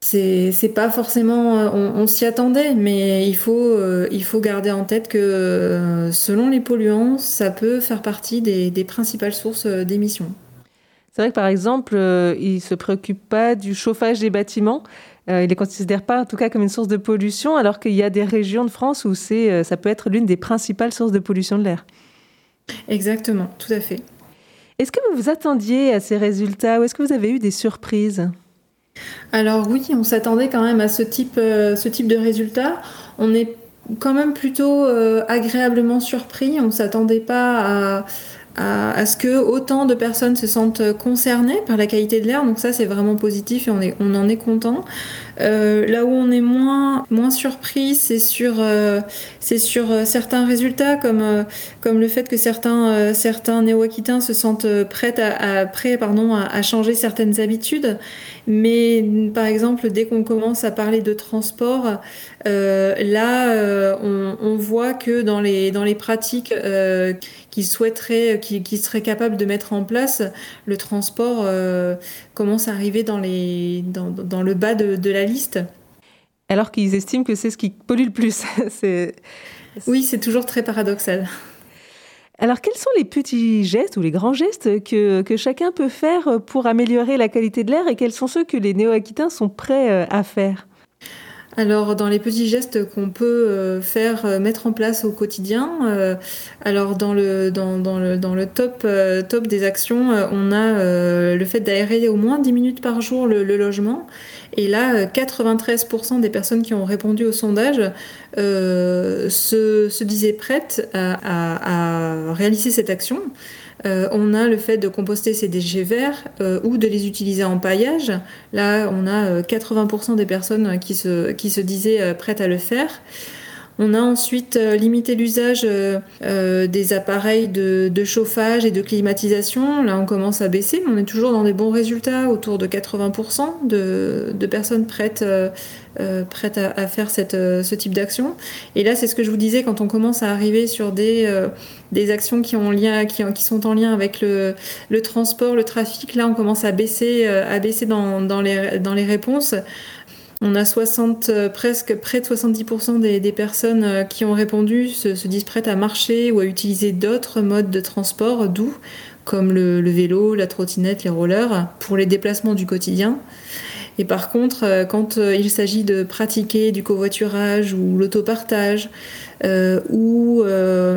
c'est pas forcément on, s'y attendait mais il faut il faut garder en tête que selon les polluants ça peut faire partie des, principales sources d'émissions c'est vrai que par exemple ils se préoccupent pas du chauffage des bâtiments euh, il ne les considère pas en tout cas comme une source de pollution, alors qu'il y a des régions de France où c'est, euh, ça peut être l'une des principales sources de pollution de l'air. Exactement, tout à fait. Est-ce que vous vous attendiez à ces résultats ou est-ce que vous avez eu des surprises? Alors oui, on s'attendait quand même à ce type, euh, ce type de résultats. On est quand même plutôt agréablement surpris. On ne s'attendait pas à à, ce que autant de personnes se sentent concernées par la qualité de l'air. Donc ça, c'est vraiment positif et on, en est content. Euh, là où on est moins, moins surpris, c'est sur, euh, c'est sur euh, certains résultats, comme, comme le fait que certains, certains néo-aquitains se sentent prêts, à, prêts pardon, à, changer certaines habitudes. Mais par exemple, dès qu'on commence à parler de transport, là, on, on, voit que dans les, dans les pratiques qui souhaiteraient, qui, qui, seraient capables de mettre en place, le transport commence à arriver dans, les, dans, dans le bas de, de la liste. Alors qu'ils estiment que c'est ce qui pollue le plus. oui, c'est toujours très paradoxal. Alors, quels sont les petits gestes ou les grands gestes que, que chacun peut faire pour améliorer la qualité de l'air et quels sont ceux que les néo-aquitains sont prêts euh, à faire? Alors dans les petits gestes qu'on peut euh, faire euh, mettre en place au quotidien, euh, alors dans le top des actions, on a le fait d'aérer au moins 10 minutes par jour le, logement. Et là, 93% des personnes qui ont répondu au sondage se, disaient prêtes à réaliser cette action. Euh, on a le fait de composter ces déchets verts euh, ou de les utiliser en paillage. Là, on a 80% euh, des personnes qui qui se disaient prêtes à le faire. On a ensuite limité l'usage des appareils de, chauffage et de climatisation. Là, on commence à baisser, mais on est toujours dans des bons résultats, autour de 80% de, personnes prêtes euh, prête à, faire cette, euh, ce type d'action. Et là, c'est ce que je vous disais, quand on commence à arriver sur des, euh, actions qui, sont en lien avec le, transport, le trafic, là, on commence à baisser, dans les réponses. On a 60, presque près de 70% des, personnes qui ont répondu se, se, disent prêtes à marcher ou à utiliser d'autres modes de transport doux, comme le, vélo, la trottinette, les rollers, pour les déplacements du quotidien. Et par contre, euh, quand euh, il s'agit de pratiquer du covoiturage ou l'autopartage, euh, ou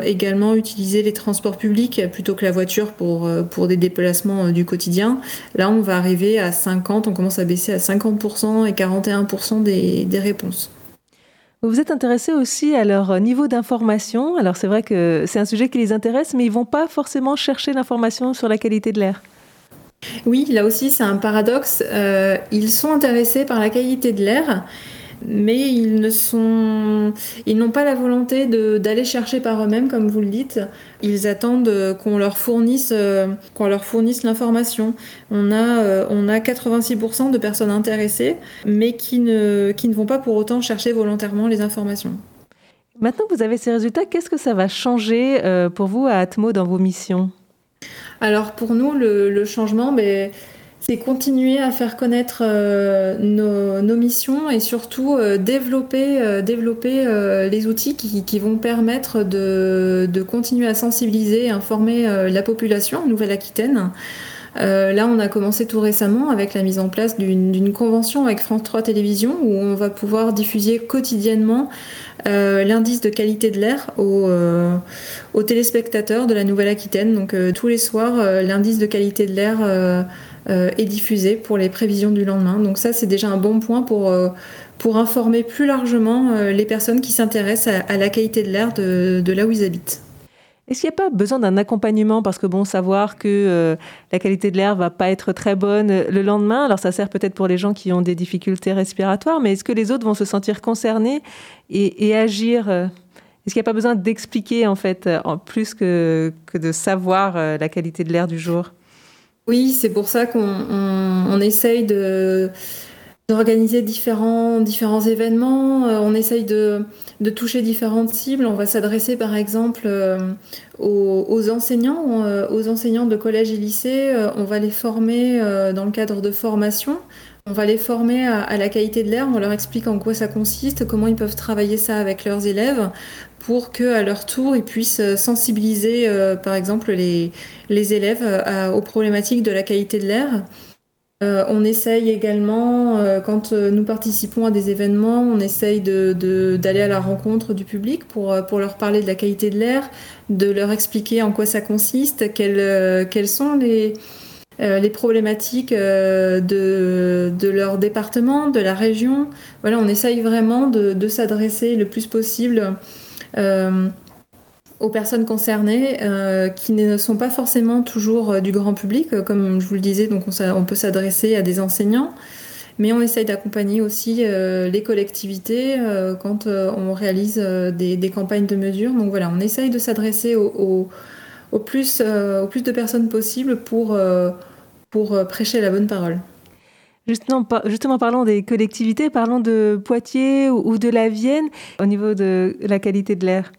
également utiliser les transports publics plutôt que la voiture pour, pour des déplacements du quotidien, là on va arriver à 50, on commence à baisser à 50% et 41% des, des réponses. Vous vous êtes intéressé aussi à leur niveau d'information. Alors c'est vrai que c'est un sujet qui les intéresse, mais ils vont pas forcément chercher l'information sur la qualité de l'air. Oui, là aussi c'est un paradoxe. Euh, ils sont intéressés par la qualité de l'air, mais ils ne sont, ils n'ont pas la volonté d'aller chercher par eux-mêmes, comme vous le dites. Ils attendent qu'on leur fournisse, euh, qu'on leur fournisse l'information. On a, euh, on a 86% de personnes intéressées, mais qui ne, qui ne vont pas pour autant chercher volontairement les informations. Maintenant que vous avez ces résultats, qu'est-ce que ça va changer pour vous à Atmo dans vos missions? Alors pour nous, le, changement, ben, c'est continuer à faire connaître euh, nos, missions et surtout euh, développer, euh, développer les outils qui, vont permettre de, continuer à sensibiliser et informer la population en Nouvelle-Aquitaine. là, on a commencé tout récemment avec la mise en place d'une convention avec France 3 Télévisions où on va pouvoir diffuser quotidiennement l'indice de qualité de l'air aux, téléspectateurs de la Nouvelle-Aquitaine. Donc tous les soirs, l'indice de qualité de l'air est diffusé pour les prévisions du lendemain. Donc ça, c'est déjà un bon point pour, pour informer plus largement les personnes qui s'intéressent à, la qualité de l'air de, là où ils habitent. Est-ce qu'il n'y a pas besoin d'un accompagnement? Parce que bon, savoir que euh, la qualité de l'air va pas être très bonne le lendemain, alors ça sert peut-être pour les gens qui ont des difficultés respiratoires, mais est-ce que les autres vont se sentir concernés et, agir? Euh, Est-ce qu'il n'y a pas besoin d'expliquer en fait, plus que, que de savoir euh, la qualité de l'air du jour? Oui, c'est pour ça qu'on essaye de d'organiser différents, différents événements. on essaye de, toucher différentes cibles. On va s'adresser par exemple euh, aux, enseignants, euh, aux enseignants de collège et lycée. Euh, on va les former dans le cadre de formation. On va les former à, la qualité de l'air, on leur explique en quoi ça consiste, comment ils peuvent travailler ça avec leurs élèves pour qu'à leur tour, ils puissent sensibiliser, par exemple, les, les élèves aux problématiques de la qualité de l'air. Euh, on essaye également, euh, quand euh, nous participons à des événements, on essaye d'aller à la rencontre du public pour, leur parler de la qualité de l'air, de leur expliquer en quoi ça consiste, quelles, sont les, problématiques de, leur département, de la région. Voilà, on essaye vraiment de, de s'adresser le plus possible aux personnes concernées euh, qui ne sont pas forcément toujours euh, du grand public, euh, comme je vous le disais, donc on, peut s'adresser à des enseignants, mais on essaye d'accompagner aussi les collectivités quand on réalise des, campagnes de mesures. Donc voilà, on essaye de s'adresser au, plus, au plus de personnes possible pour, pour prêcher la bonne parole. Justement, justement, parlons des collectivités, parlons de Poitiers ou de la Vienne au niveau de la qualité de l'air.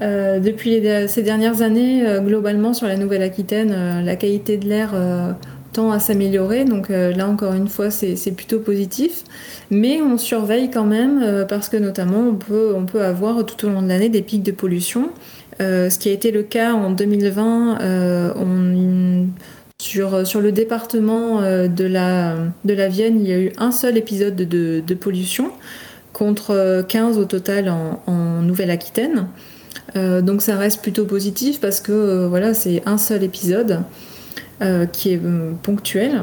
Euh, depuis ces dernières années, euh, globalement sur la Nouvelle-Aquitaine, euh, la qualité de l'air tend à s'améliorer. Donc là, encore une fois, c'est plutôt positif. Mais on surveille quand même parce que notamment, on peut, on peut avoir tout au long de l'année des pics de pollution. ce qui a été le cas en 2020, on, sur, sur le département de, la, de la Vienne, il y a eu un seul épisode de, de pollution contre 15 au total en, Nouvelle-Aquitaine. Euh, donc ça reste plutôt positif parce que euh, voilà, c'est un seul épisode euh, qui est ponctuel.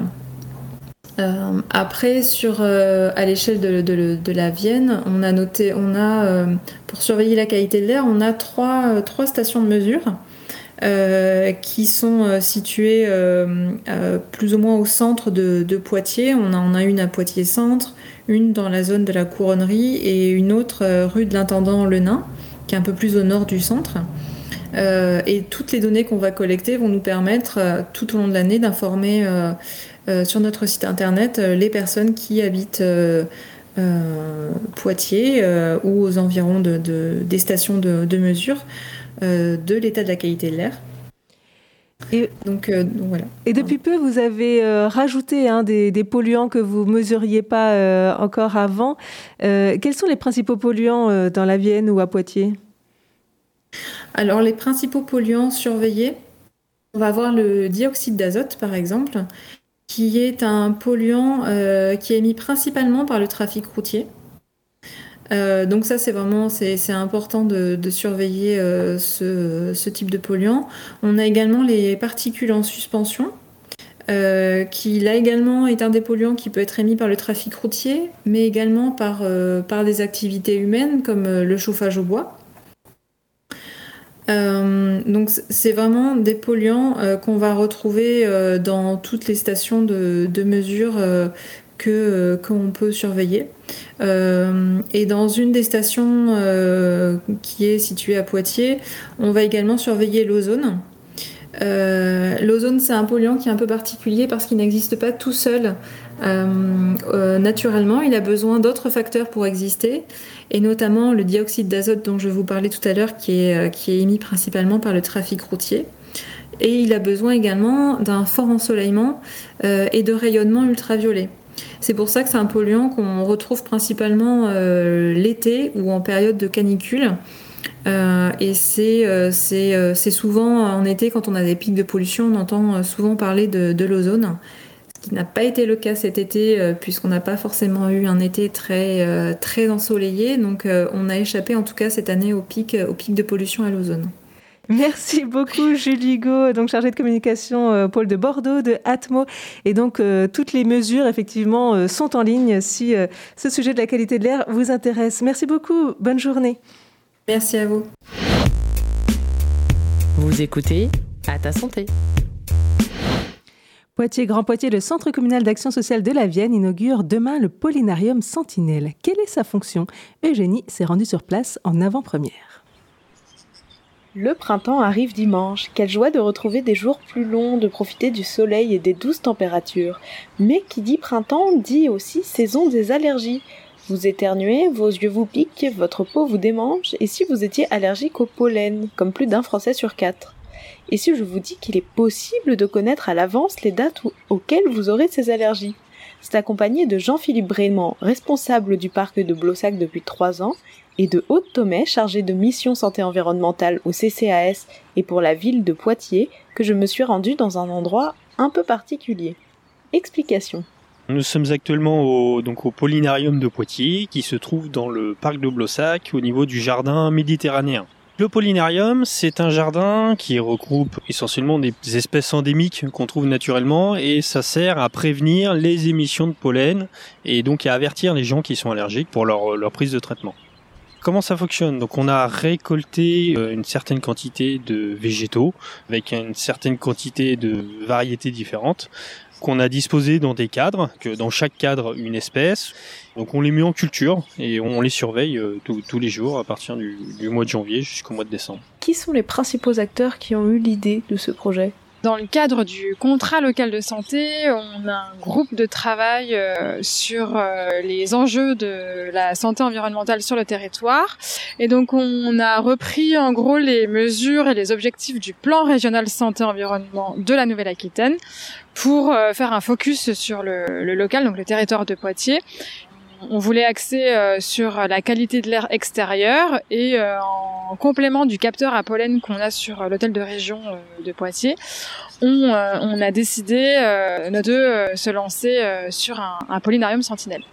après, sur, à l'échelle de, la Vienne, on a noté, on a, pour surveiller la qualité de l'air, on a trois, trois stations de mesure qui sont situées plus ou moins au centre de, Poitiers. On en a, une à Poitiers Centre, une dans la zone de la Couronnerie et une autre rue de l'Intendant Le Nain qui est un peu plus au nord du centre. Euh, et toutes les données qu'on va collecter vont nous permettre euh, tout au long de l'année d'informer euh, sur notre site internet les personnes qui habitent Poitiers ou aux environs de, des stations de, mesure de l'état de la qualité de l'air. Et, donc, voilà. Et depuis peu, vous avez rajouté hein, des, polluants que vous mesuriez pas encore avant. quels sont les principaux polluants dans la Vienne ou à Poitiers? Alors, les principaux polluants surveillés, on va avoir le dioxyde d'azote, par exemple, qui est un polluant qui est émis principalement par le trafic routier. Euh, donc ça, c'est vraiment c'est important de, surveiller euh, ce, type de polluant. On a également les particules en suspension, euh, qui là également est un des polluants qui peut être émis par le trafic routier, mais également par, par des activités humaines comme le chauffage au bois. donc c'est vraiment des polluants qu'on va retrouver dans toutes les stations de, de mesure que qu'on peut surveiller. Euh, et dans une des stations euh, qui est située à Poitiers, on va également surveiller l'ozone. Euh, l'ozone, c'est un polluant qui est un peu particulier parce qu'il n'existe pas tout seul naturellement. Il a besoin d'autres facteurs pour exister, et notamment le dioxyde d'azote dont je vous parlais tout à l'heure, qui est, qui est émis principalement par le trafic routier. Et il a besoin également d'un fort ensoleillement et de rayonnement ultraviolet. C'est pour ça que c'est un polluant qu'on retrouve principalement euh, l'été ou en période de canicule. Euh, et euh, c'est souvent en été, quand on a des pics de pollution, on entend souvent parler de, l'ozone. Ce qui n'a pas été le cas cet été, puisqu'on n'a pas forcément eu un été très, très ensoleillé. Donc on a échappé en tout cas cette année au pic, au pic de pollution à l'ozone. Merci beaucoup Julie Hugo, donc chargée de communication euh, pôle de Bordeaux, de Atmo. Et donc euh, toutes les mesures effectivement euh, sont en ligne si ce sujet de la qualité de l'air vous intéresse. Merci beaucoup, bonne journée. Merci à vous. Vous écoutez à ta santé. Poitiers Grand Poitiers, le Centre communal d'action sociale de la Vienne inaugure demain le Polinarium Sentinelle. Quelle est sa fonction? Eugénie s'est rendue sur place en avant-première. Le printemps arrive dimanche. Quelle joie de retrouver des jours plus longs, de profiter du soleil et des douces températures. Mais qui dit printemps dit aussi saison des allergies. Vous éternuez, vos yeux vous piquent, votre peau vous démange, et si vous étiez allergique au pollen, comme plus d'un Français sur quatre? Et si je vous dis qu'il est possible de connaître à l'avance les dates auxquelles vous aurez ces allergies? C'est accompagné de Jean-Philippe Brément, responsable du parc de Blossac depuis trois ans, et de Haute Thomay, chargée de mission santé environnementale au CCAS et pour la ville de Poitiers, que je me suis rendue dans un endroit un peu particulier. Explication. Nous sommes actuellement au, donc au de Poitiers, qui se trouve dans le parc de Blossac, au niveau du jardin méditerranéen. Le Polinarium, c'est un jardin qui regroupe essentiellement des espèces endémiques qu'on trouve naturellement et ça sert à prévenir les émissions de pollen et donc à avertir les gens qui sont allergiques pour leur prise de traitement. Comment ça fonctionne? Donc on a récolté euh, une certaine quantité de végétaux avec une certaine quantité de variétés différentes qu'on a disposé dans des cadres, que dans chaque cadre une espèce. Donc on les met en culture et on les surveille euh, tous les jours à partir du mois de janvier jusqu'au mois de décembre. Qui sont les principaux acteurs qui ont eu l'idée de ce projet? Dans le cadre du contrat local de santé, on a un groupe de travail euh, sur euh, les enjeux de la santé environnementale sur le territoire. Et donc on a repris en gros les mesures et les objectifs du plan régional santé-environnement de la Nouvelle-Aquitaine pour euh, faire un focus sur le, le, local, donc le territoire de Poitiers, on voulait axer euh, sur la qualité de l'air extérieur et euh, en complément du capteur à pollen qu'on a sur euh, l'hôtel de région de Poitiers, on, a décidé de se lancer sur un, un pollinarium sentinelle.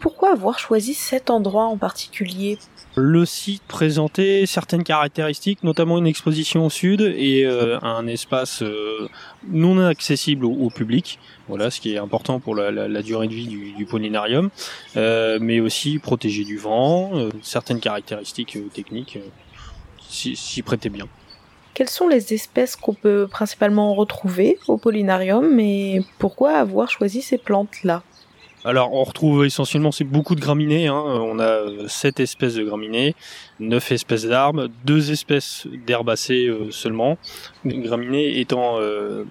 Pourquoi avoir choisi cet endroit en particulier? Le site présentait certaines caractéristiques, notamment une exposition au sud et euh, un espace euh, non accessible au, public. Voilà, ce qui est important pour la, durée de vie du, polinarium, euh, mais aussi protégé du vent. certaines caractéristiques techniques s'y prêtaient bien. Quelles sont les espèces qu'on peut principalement retrouver au polinarium et pourquoi avoir choisi ces plantes-là? Alors on retrouve essentiellement c'est beaucoup de graminées. Hein. On a sept espèces de graminées, neuf espèces d'arbres, deux espèces d'herbacées euh, seulement. Les graminées étant euh,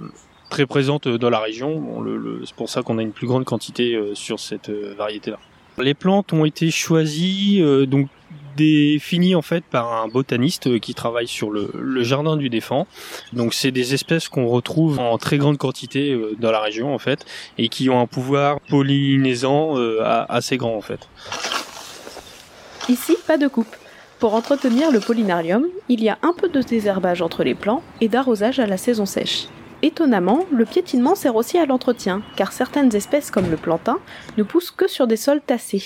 très présentes dans la région. c'est pour ça qu'on a une plus grande quantité euh, sur cette variété-là. Les plantes ont été choisies donc définies en fait par un botaniste qui travaille sur le, jardin du Défend. Donc c'est des espèces qu'on retrouve en très grande quantité euh, dans la région en fait et qui ont un pouvoir pollinisant euh, assez grand en fait. Ici, pas de coupe. Pour entretenir le pollinarium, il y a un peu de désherbage entre les plants et d'arrosage à la saison sèche. Étonnamment, le piétinement sert aussi à l'entretien, car certaines espèces comme le plantain ne poussent que sur des sols tassés.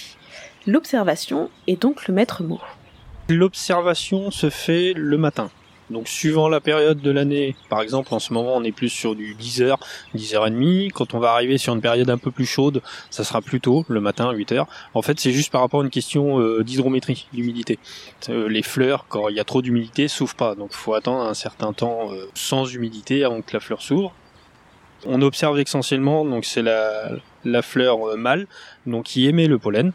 L'observation est donc le maître mot. L'observation se fait le matin. Donc suivant la période de l'année, par exemple en ce moment on est plus sur du 10h, 10h30, quand on va arriver sur une période un peu plus chaude, ça sera plus tôt, le matin 8h. En fait c'est juste par rapport à une question euh, d'hydrométrie, d'humidité. Euh, les fleurs, quand il y a trop d'humidité, s'ouvrent pas, donc il faut attendre un certain temps euh, sans humidité avant que la fleur s'ouvre. On observe essentiellement, donc c'est la, la fleur euh, mâle, donc qui émet le pollen.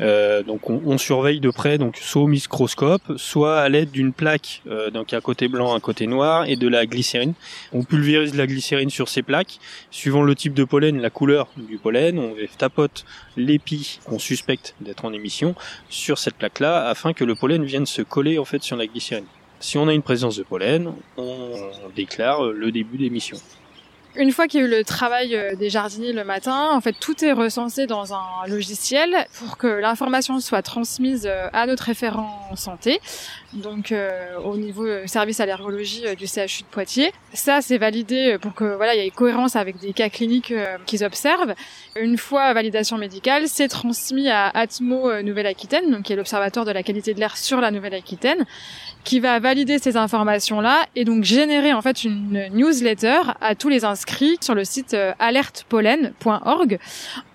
Euh, donc on, surveille de près, donc soit au microscope, soit à l'aide d'une plaque, euh, donc un côté blanc, un côté noir, et de la glycérine. On pulvérise la glycérine sur ces plaques. Suivant le type de pollen, la couleur du pollen, on tapote l'épi qu'on suspecte d'être en émission sur cette plaque-là, afin que le pollen vienne se coller en fait sur la glycérine. Si on a une présence de pollen, on déclare le début d'émission. Une fois qu'il y a eu le travail euh, des jardiniers le matin, en fait, tout est recensé dans un logiciel pour que l'information soit transmise euh, à notre référent santé, donc euh, au niveau service allergologie du CHU de Poitiers. Ça, c'est validé pour que voilà, il y ait cohérence avec des cas cliniques qu'ils observent. Une fois validation médicale, c'est transmis à Atmo Nouvelle-Aquitaine, donc qui est l'observatoire de la qualité de l'air sur la Nouvelle-Aquitaine, qui va valider ces informations-là et donc générer en fait une newsletter à tous les sur le site euh, alertepollen.org.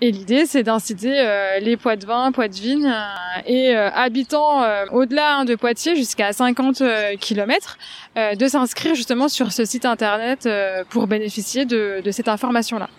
Et l'idée, c'est d'inciter euh, les Poitevins, Poitevines euh, et habitants au-delà hein, de Poitiers jusqu'à 50 km de s'inscrire justement sur ce site internet pour bénéficier de cette information-là.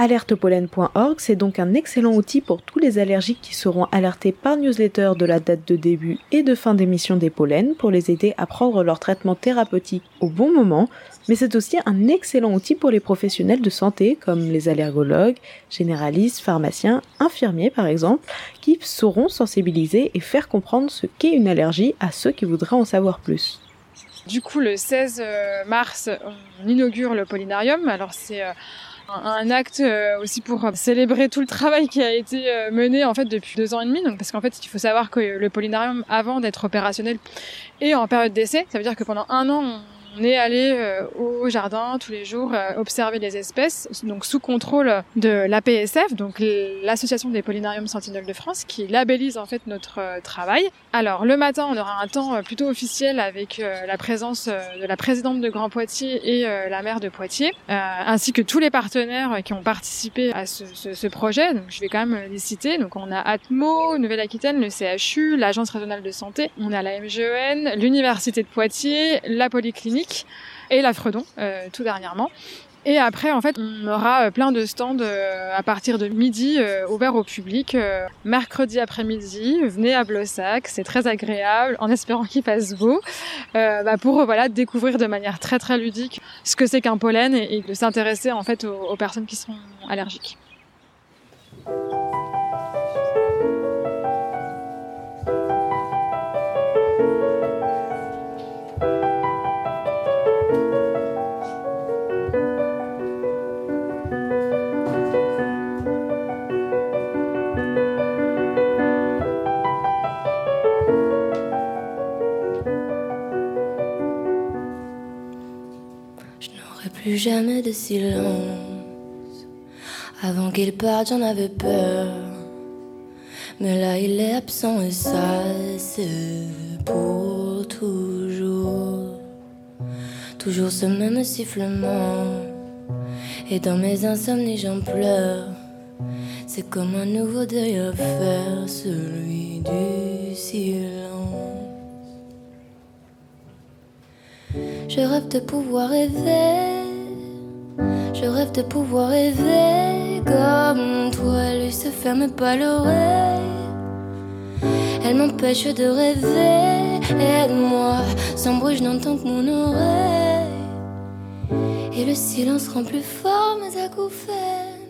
Alertepollen.org, c'est donc un excellent outil pour tous les allergiques qui seront alertés par newsletter de la date de début et de fin d'émission des pollens pour les aider à prendre leur traitement thérapeutique au bon moment, mais c'est aussi un excellent outil pour les professionnels de santé comme les allergologues, généralistes, pharmaciens, infirmiers par exemple, qui sauront sensibiliser et faire comprendre ce qu'est une allergie à ceux qui voudraient en savoir plus. Du coup, le 16 mars, on inaugure le pollinarium. Alors c'est euh, un acte euh, aussi pour célébrer tout le travail qui a été euh, mené en fait depuis deux ans et demi. Donc parce qu'en fait, il faut savoir que le polinarium, avant d'être opérationnel, est en période d'essai. Ça veut dire que pendant un an, on est allé euh, au jardin tous les jours euh, observer les espèces, donc sous contrôle de l'APSF, donc l'association des pollinariums sentinelles de France, qui labellise en fait notre euh, travail. Alors le matin, on aura un temps plutôt officiel avec la présence de la présidente de Grand Poitiers et la maire de Poitiers, ainsi que tous les partenaires qui ont participé à ce, ce, ce, projet. Donc je vais quand même les citer. Donc on a Atmo, Nouvelle-Aquitaine, le CHU, l'Agence régionale de santé, on a la MGEN, l'Université de Poitiers, la Polyclinique et la Fredon, euh, tout dernièrement. Et après, en fait, on aura euh, plein de stands euh, à partir de midi ouverts au public. mercredi après-midi, venez à Blossac, c'est très agréable, en espérant qu'il fasse beau, bah, pour voilà découvrir de manière très très ludique ce que c'est qu'un pollen et, de s'intéresser en fait aux personnes qui sont allergiques. Plus jamais de silence. Avant qu'il parte, j'en avais peur. Mais là, il est absent et ça, c'est pour toujours. Toujours ce même sifflement. Et dans mes insomnies, j'en pleure. C'est comme un nouveau deuil à faire, celui du silence. Je rêve de pouvoir rêver je rêve de pouvoir rêver comme toi. Lui se ferme pas l'oreille. Elle m'empêche de rêver. Aide-moi, sans bruit, je n'entends que mon oreille. Et le silence rend plus fort mes acouphènes.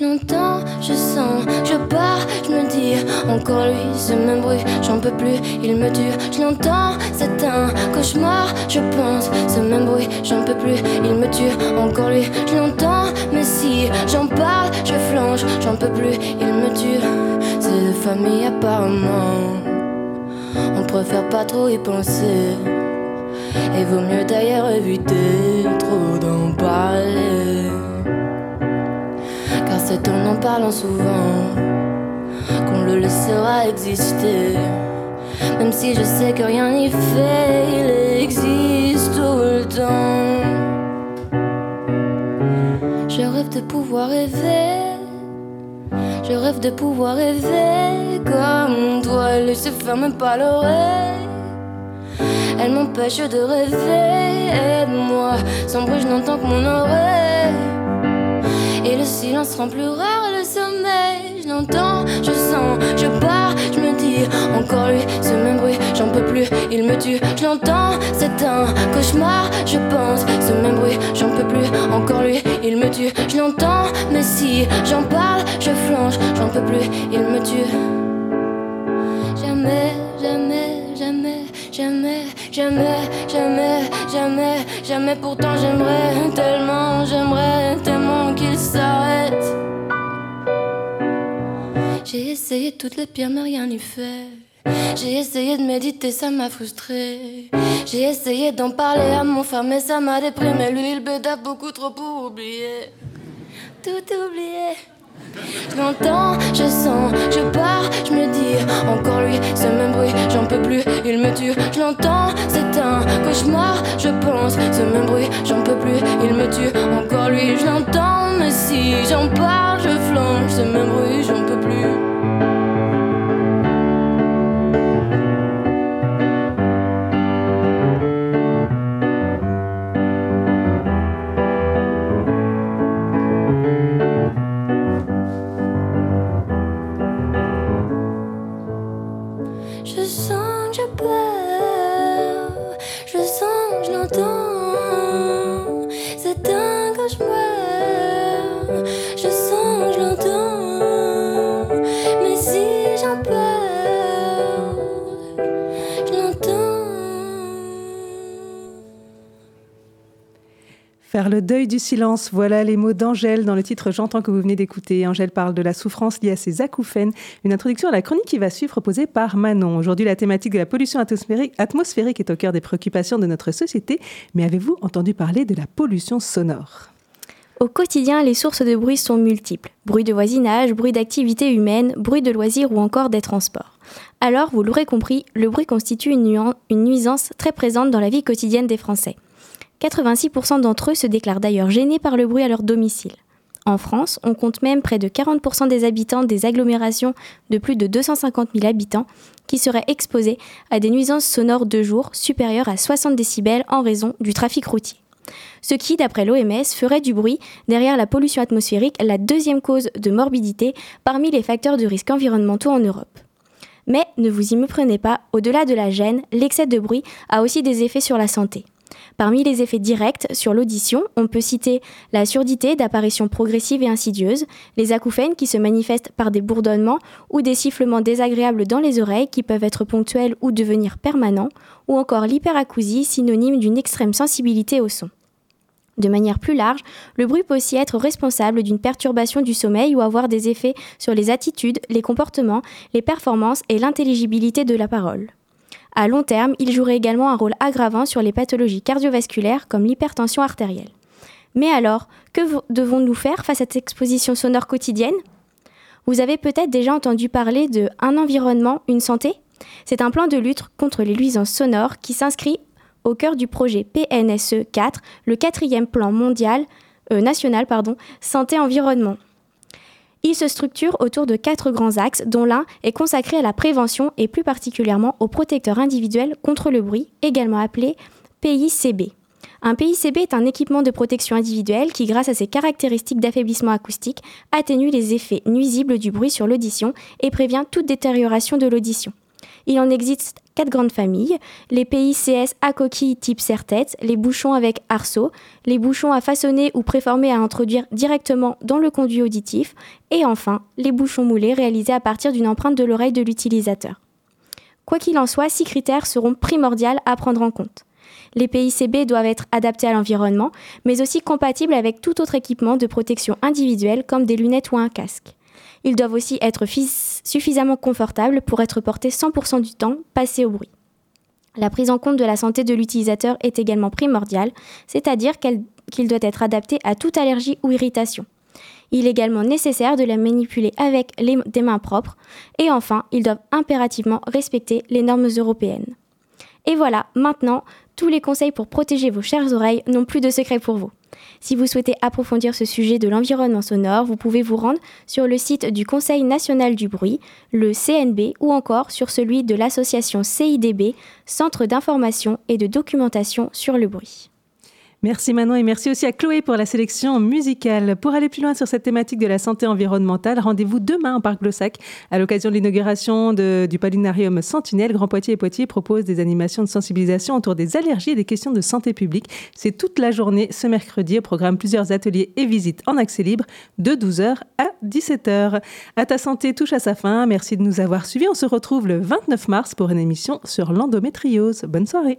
L'entends, je sens, je pars, je me dis encore lui, ce même bruit, j'en peux plus, il me tue. Je l'entends, c'est un cauchemar, je pense, ce même bruit, j'en peux plus, il me tue. Encore lui, je l'entends, mais si j'en parle, je flanche, j'en peux plus, il me tue. C'est de famille apparemment, on préfère pas trop y penser. Et vaut mieux d'ailleurs éviter trop d'en parler. C'est en en parlant souvent qu'on le laissera exister. Même si je sais que rien n'y fait, il existe tout le temps. Je rêve de pouvoir rêver. Je rêve de pouvoir rêver comme toi. Elle se ferme pas l'oreille. Elle m'empêche de rêver. Aide-moi. Sans bruit, je n'entends que mon oreille. Et le silence rend plus rare le sommeil. Je l'entends, je sens, je pars, je me dis encore lui, ce même bruit, j'en peux plus, il me tue. Je l'entends, c'est un cauchemar, je pense, ce même bruit, j'en peux plus, encore lui, il me tue. Je l'entends, mais si j'en parle, je flanche, j'en peux plus, il me tue. Jamais, jamais, jamais, jamais, jamais, jamais, jamais. Pourtant j'aimerais tellement, j'aimerais tellement qu'il s'arrête. J'ai essayé toutes les pierres, mais rien n'y fait. J'ai essayé de méditer, ça m'a frustré. J'ai essayé d'en parler à mon frère, mais ça m'a déprimé. Lui, il béda beaucoup trop pour oublier. Tout oublier. Je l'entends, je sens, je pars, je me dis encore lui, ce même bruit, j'en peux plus, il me tue. Je l'entends, c'est un cauchemar, je pense, ce même bruit, j'en peux plus, il me tue. Encore lui, je l'entends, mais si j'en parle, je flanche, ce même bruit, j'en peux plus. Deuil du silence, voilà les mots d'Angèle dans le titre J'entends que vous venez d'écouter. Angèle parle de la souffrance liée à ses acouphènes, une introduction à la chronique qui va suivre proposée par Manon. Aujourd'hui, la thématique de la pollution atmosphérique, est au cœur des préoccupations de notre société, mais avez-vous entendu parler de la pollution sonore? Au quotidien, les sources de bruit sont multiples. Bruit de voisinage, bruit d'activité humaine, bruit de loisirs ou encore des transports. Alors, vous l'aurez compris, le bruit constitue une, une nuisance très présente dans la vie quotidienne des Français. 86% d'entre eux se déclarent d'ailleurs gênés par le bruit à leur domicile. En France, on compte même près de 40% des habitants des agglomérations de plus de 250 000 habitants qui seraient exposés à des nuisances sonores de jour supérieures à 60 décibels en raison du trafic routier. Ce qui, d'après l'OMS, ferait du bruit, derrière la pollution atmosphérique, la deuxième cause de morbidité parmi les facteurs de risques environnementaux en Europe. Mais ne vous y méprenez pas, au-delà de la gêne, l'excès de bruit a aussi des effets sur la santé. Parmi les effets directs sur l'audition, on peut citer la surdité d'apparition progressive et insidieuse, les acouphènes qui se manifestent par des bourdonnements ou des sifflements désagréables dans les oreilles qui peuvent être ponctuels ou devenir permanents, ou encore l'hyperacousie, synonyme d'une extrême sensibilité au son. De manière plus large, le bruit peut aussi être responsable d'une perturbation du sommeil ou avoir des effets sur les attitudes, les comportements, les performances et l'intelligibilité de la parole. À long terme, il jouerait également un rôle aggravant sur les pathologies cardiovasculaires comme l'hypertension artérielle. Mais alors, que devons-nous faire face à cette exposition sonore quotidienne? Vous avez peut-être déjà entendu parler de Un environnement, une santé C'est un plan de lutte contre les nuisances sonores qui s'inscrit au cœur du projet PNSE 4, le quatrième plan mondial, euh, national pardon, santé-environnement. Il se structure autour de quatre grands axes, dont l'un est consacré à la prévention et plus particulièrement aux protecteurs individuels contre le bruit, également appelé PICB. Un PICB est un équipement de protection individuelle qui, grâce à ses caractéristiques d'affaiblissement acoustique, atténue les effets nuisibles du bruit sur l'audition et prévient toute détérioration de l'audition. Il en existe quatre grandes familles, les PICS à coquille type serre-tête, les bouchons avec arceau, les bouchons à façonner ou préformer à introduire directement dans le conduit auditif, et enfin les bouchons moulés réalisés à partir d'une empreinte de l'oreille de l'utilisateur. Quoi qu'il en soit, six critères seront primordiaux à prendre en compte. Les PICB doivent être adaptés à l'environnement, mais aussi compatibles avec tout autre équipement de protection individuelle comme des lunettes ou un casque. Ils doivent aussi être suffisamment confortables pour être portés 100% du temps passé au bruit. La prise en compte de la santé de l'utilisateur est également primordiale, c'est-à-dire qu'il doit être adapté à toute allergie ou irritation. Il est également nécessaire de la manipuler avec des mains propres. Et enfin, ils doivent impérativement respecter les normes européennes. Et voilà, maintenant, tous les conseils pour protéger vos chères oreilles n'ont plus de secret pour vous. Si vous souhaitez approfondir ce sujet de l'environnement sonore, vous pouvez vous rendre sur le site du Conseil national du bruit, le CNB, ou encore sur celui de l'association CIDB, Centre d'information et de documentation sur le bruit. Merci Manon et merci aussi à Chloé pour la sélection musicale. Pour aller plus loin sur cette thématique de la santé environnementale, rendez-vous demain au Parc Blossac à l'occasion de l'inauguration du Palinarium Sentinelle. Grand Poitiers et Poitiers proposent des animations de sensibilisation autour des allergies et des questions de santé publique. C'est toute la journée ce mercredi au programme plusieurs ateliers et visites en accès libre de 12h à 17h. À ta santé touche à sa fin. Merci de nous avoir suivis. On se retrouve le 29 mars pour une émission sur l'endométriose. Bonne soirée.